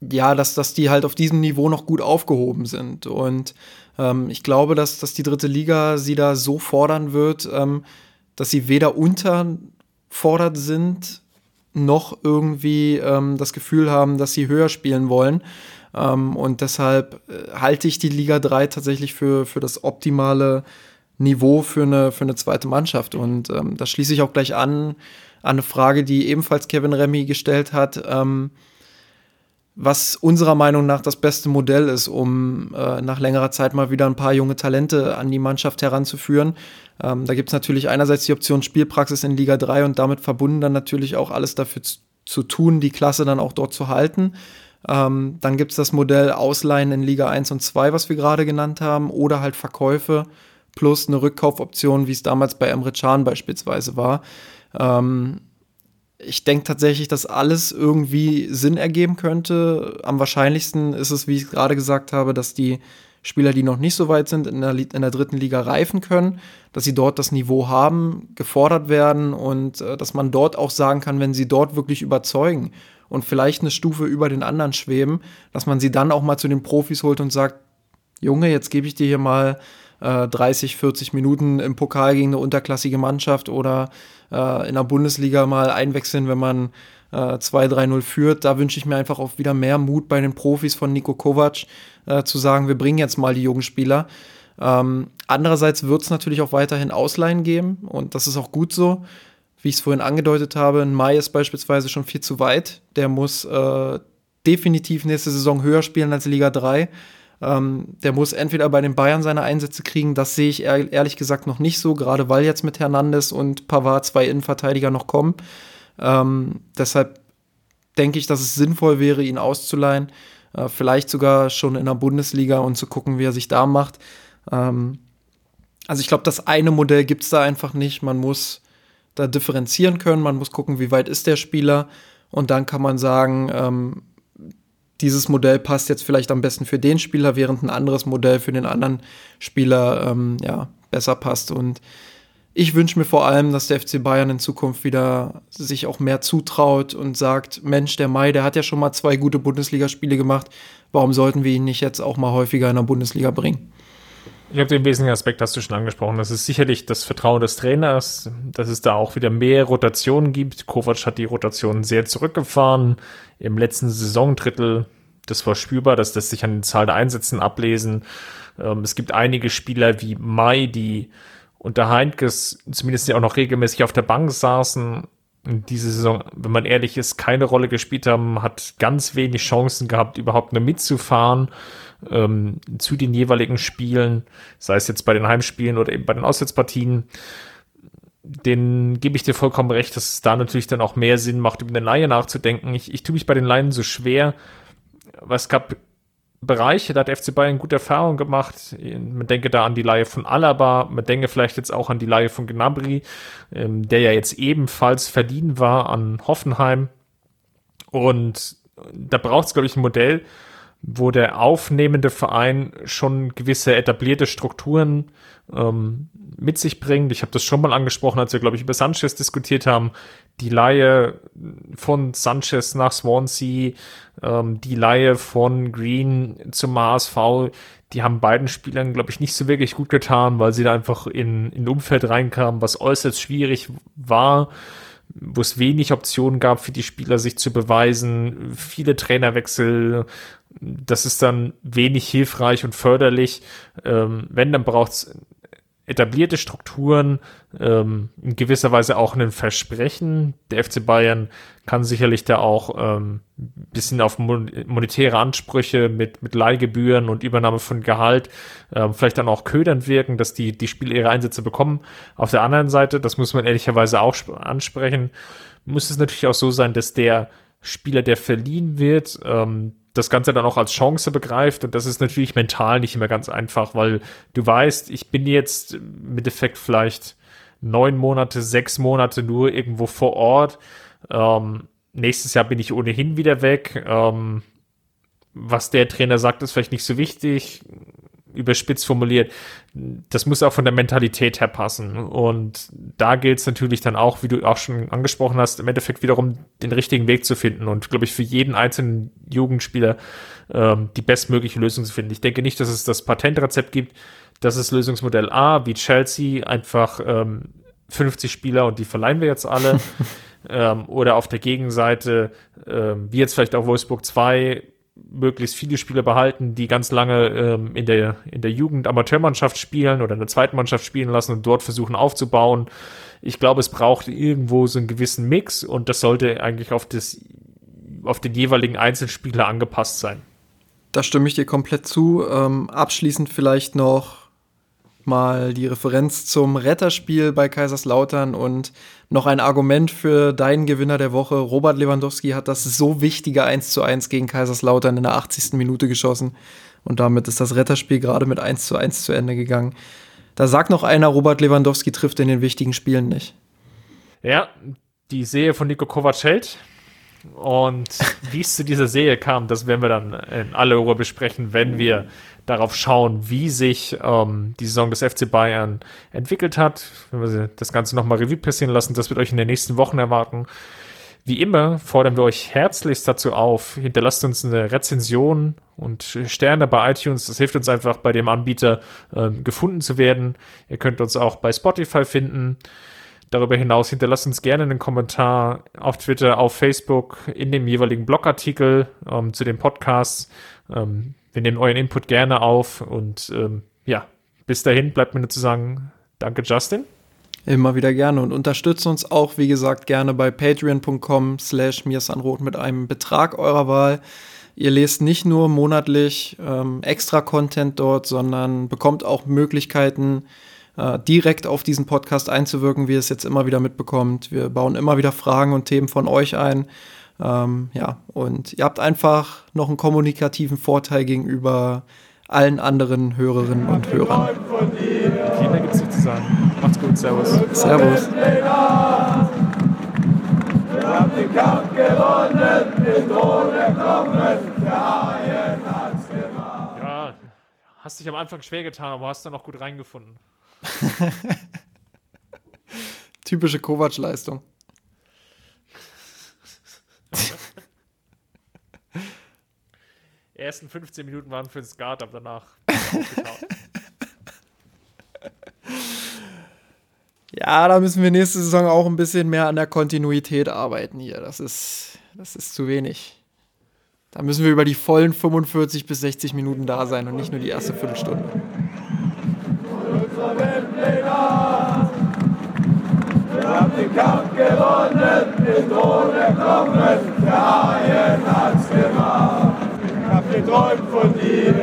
Speaker 2: ja, dass, dass die halt auf diesem Niveau noch gut aufgehoben sind. Und ähm, ich glaube, dass, dass die dritte Liga sie da so fordern wird, ähm, dass sie weder unterfordert sind, noch irgendwie ähm, das Gefühl haben, dass sie höher spielen wollen. Ähm, und deshalb äh, halte ich die Liga 3 tatsächlich für, für das optimale Niveau für eine, für eine zweite Mannschaft. Und ähm, da schließe ich auch gleich an, an eine Frage, die ebenfalls Kevin Remy gestellt hat. Ähm, was unserer Meinung nach das beste Modell ist, um äh, nach längerer Zeit mal wieder ein paar junge Talente an die Mannschaft heranzuführen. Ähm, da gibt es natürlich einerseits die Option Spielpraxis in Liga 3 und damit verbunden dann natürlich auch alles dafür zu, zu tun, die Klasse dann auch dort zu halten. Ähm, dann gibt es das Modell Ausleihen in Liga 1 und 2, was wir gerade genannt haben, oder halt Verkäufe plus eine Rückkaufoption, wie es damals bei Emre Can beispielsweise war. Ähm, ich denke tatsächlich, dass alles irgendwie Sinn ergeben könnte. Am wahrscheinlichsten ist es, wie ich gerade gesagt habe, dass die Spieler, die noch nicht so weit sind, in der, in der dritten Liga reifen können, dass sie dort das Niveau haben, gefordert werden und äh, dass man dort auch sagen kann, wenn sie dort wirklich überzeugen und vielleicht eine Stufe über den anderen schweben, dass man sie dann auch mal zu den Profis holt und sagt, Junge, jetzt gebe ich dir hier mal äh, 30, 40 Minuten im Pokal gegen eine unterklassige Mannschaft oder äh, in der Bundesliga mal einwechseln, wenn man äh, 2-3-0 führt. Da wünsche ich mir einfach auch wieder mehr Mut bei den Profis von Nico Kovac, äh, zu sagen, wir bringen jetzt mal die jungen Spieler. Ähm, andererseits wird es natürlich auch weiterhin Ausleihen geben und das ist auch gut so. Wie ich es vorhin angedeutet habe, ein Mai ist beispielsweise schon viel zu weit. Der muss äh, definitiv nächste Saison höher spielen als Liga 3. Ähm, der muss entweder bei den Bayern seine Einsätze kriegen, das sehe ich ehrlich gesagt noch nicht so, gerade weil jetzt mit Hernandez und Pavard zwei Innenverteidiger noch kommen. Ähm, deshalb denke ich, dass es sinnvoll wäre, ihn auszuleihen. Äh, vielleicht sogar schon in der Bundesliga und zu gucken, wie er sich da macht. Ähm, also ich glaube, das eine Modell gibt es da einfach nicht. Man muss da differenzieren können, man muss gucken, wie weit ist der Spieler. Und dann kann man sagen, ähm, dieses Modell passt jetzt vielleicht am besten für den Spieler, während ein anderes Modell für den anderen Spieler ähm, ja, besser passt. Und ich wünsche mir vor allem, dass der FC Bayern in Zukunft wieder sich auch mehr zutraut und sagt, Mensch, der Mai, der hat ja schon mal zwei gute Bundesligaspiele gemacht. Warum sollten wir ihn nicht jetzt auch mal häufiger in der Bundesliga bringen?
Speaker 1: Ich habe den wesentlichen Aspekt, hast du schon angesprochen. Das ist sicherlich das Vertrauen des Trainers, dass es da auch wieder mehr Rotationen gibt. Kovac hat die Rotation sehr zurückgefahren. Im letzten Saisondrittel, das war spürbar, dass das sich an den Zahl der Einsätzen ablesen. Ähm, es gibt einige Spieler wie Mai, die unter Heinkes zumindest auch noch regelmäßig auf der Bank saßen. In dieser Saison, wenn man ehrlich ist, keine Rolle gespielt haben, hat ganz wenig Chancen gehabt, überhaupt nur mitzufahren ähm, zu den jeweiligen Spielen, sei es jetzt bei den Heimspielen oder eben bei den Auswärtspartien. Den gebe ich dir vollkommen recht, dass es da natürlich dann auch mehr Sinn macht, über eine Laie nachzudenken. Ich, ich tue mich bei den Laien so schwer, weil es gab Bereiche, da hat FC Bayern gute Erfahrungen gemacht. Man denke da an die Laie von Alaba, man denke vielleicht jetzt auch an die Laie von Gnabry, ähm, der ja jetzt ebenfalls verdient war an Hoffenheim. Und da braucht es, glaube ich, ein Modell, wo der aufnehmende Verein schon gewisse etablierte Strukturen ähm, mit sich bringt. Ich habe das schon mal angesprochen, als wir, glaube ich, über Sanchez diskutiert haben. Die Laie von Sanchez nach Swansea, ähm, die Laie von Green zum HSV, die haben beiden Spielern, glaube ich, nicht so wirklich gut getan, weil sie da einfach in, in ein Umfeld reinkamen, was äußerst schwierig war wo es wenig Optionen gab für die Spieler, sich zu beweisen, viele Trainerwechsel, das ist dann wenig hilfreich und förderlich. Ähm, wenn, dann braucht es etablierte Strukturen, ähm, in gewisser Weise auch ein Versprechen. Der FC Bayern kann sicherlich da auch ähm, bisschen auf monetäre Ansprüche mit, mit Leihgebühren und Übernahme von Gehalt ähm, vielleicht dann auch ködernd wirken, dass die, die Spieler ihre Einsätze bekommen. Auf der anderen Seite, das muss man ehrlicherweise auch ansprechen, muss es natürlich auch so sein, dass der Spieler, der verliehen wird, ähm, das Ganze dann auch als Chance begreift. Und das ist natürlich mental nicht immer ganz einfach, weil du weißt, ich bin jetzt mit Effekt vielleicht neun Monate, sechs Monate nur irgendwo vor Ort. Ähm, nächstes Jahr bin ich ohnehin wieder weg. Ähm, was der Trainer sagt, ist vielleicht nicht so wichtig überspitzt formuliert, das muss auch von der Mentalität her passen. Und da gilt es natürlich dann auch, wie du auch schon angesprochen hast, im Endeffekt wiederum den richtigen Weg zu finden und, glaube ich, für jeden einzelnen Jugendspieler ähm, die bestmögliche Lösung zu finden. Ich denke nicht, dass es das Patentrezept gibt. Das ist Lösungsmodell A, wie Chelsea, einfach ähm, 50 Spieler und die verleihen wir jetzt alle. ähm, oder auf der Gegenseite, ähm, wie jetzt vielleicht auch Wolfsburg 2, möglichst viele Spieler behalten, die ganz lange ähm, in der, in der Jugend Amateurmannschaft spielen oder in der zweiten Mannschaft spielen lassen und dort versuchen aufzubauen. Ich glaube, es braucht irgendwo so einen gewissen Mix und das sollte eigentlich auf das, auf den jeweiligen Einzelspieler angepasst sein.
Speaker 2: Da stimme ich dir komplett zu. Ähm, abschließend vielleicht noch mal die Referenz zum Retterspiel bei Kaiserslautern und noch ein Argument für deinen Gewinner der Woche. Robert Lewandowski hat das so wichtige 1 zu 1 gegen Kaiserslautern in der 80. Minute geschossen. Und damit ist das Retterspiel gerade mit 1 zu 1 zu Ende gegangen. Da sagt noch einer, Robert Lewandowski trifft in den wichtigen Spielen nicht.
Speaker 1: Ja, die Sehe von Nico Kovac hält. Und wie es zu dieser Serie kam, das werden wir dann in aller Ruhe besprechen, wenn wir darauf schauen, wie sich ähm, die Saison des FC Bayern entwickelt hat. Wenn wir das Ganze nochmal Revue passieren lassen, das wird euch in den nächsten Wochen erwarten. Wie immer fordern wir euch herzlichst dazu auf, hinterlasst uns eine Rezension und Sterne bei iTunes. Das hilft uns einfach bei dem Anbieter äh, gefunden zu werden. Ihr könnt uns auch bei Spotify finden. Darüber hinaus hinterlasst uns gerne einen Kommentar auf Twitter, auf Facebook, in dem jeweiligen Blogartikel ähm, zu den Podcasts. Ähm, wir nehmen euren Input gerne auf und ähm, ja, bis dahin bleibt mir nur zu sagen, danke Justin.
Speaker 2: Immer wieder gerne und unterstützt uns auch, wie gesagt, gerne bei patreon.com slash mirsanrot mit einem Betrag eurer Wahl. Ihr lest nicht nur monatlich ähm, extra Content dort, sondern bekommt auch Möglichkeiten, äh, direkt auf diesen Podcast einzuwirken, wie ihr es jetzt immer wieder mitbekommt. Wir bauen immer wieder Fragen und Themen von euch ein. Ähm, ja, und ihr habt einfach noch einen kommunikativen Vorteil gegenüber allen anderen Hörerinnen und Hörern.
Speaker 1: Vielen Dank, gibt es nicht zu sagen. Macht's gut, Servus.
Speaker 2: Servus.
Speaker 3: Wir haben den Kampf gewonnen, den Thron erkommen, der Haien hat's gemacht.
Speaker 1: Ja, hast dich am Anfang schwer getan, aber hast dann auch gut reingefunden.
Speaker 2: Typische Kovac-Leistung.
Speaker 1: ersten 15 Minuten waren für den Skat, aber danach
Speaker 2: Ja, da müssen wir nächste Saison auch ein bisschen mehr an der Kontinuität arbeiten hier. Das ist, das ist zu wenig. Da müssen wir über die vollen 45 bis 60 Minuten da sein und nicht nur die erste Viertelstunde.
Speaker 3: Haben den Kampf gewonnen, den Thron erkommen, der Haien hat's gemacht hab geträumt von dir,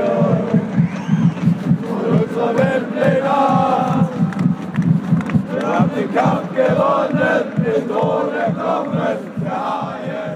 Speaker 3: von unserer Weltpläne. Wir haben den Kampf gewonnen, den Thron erkommen, der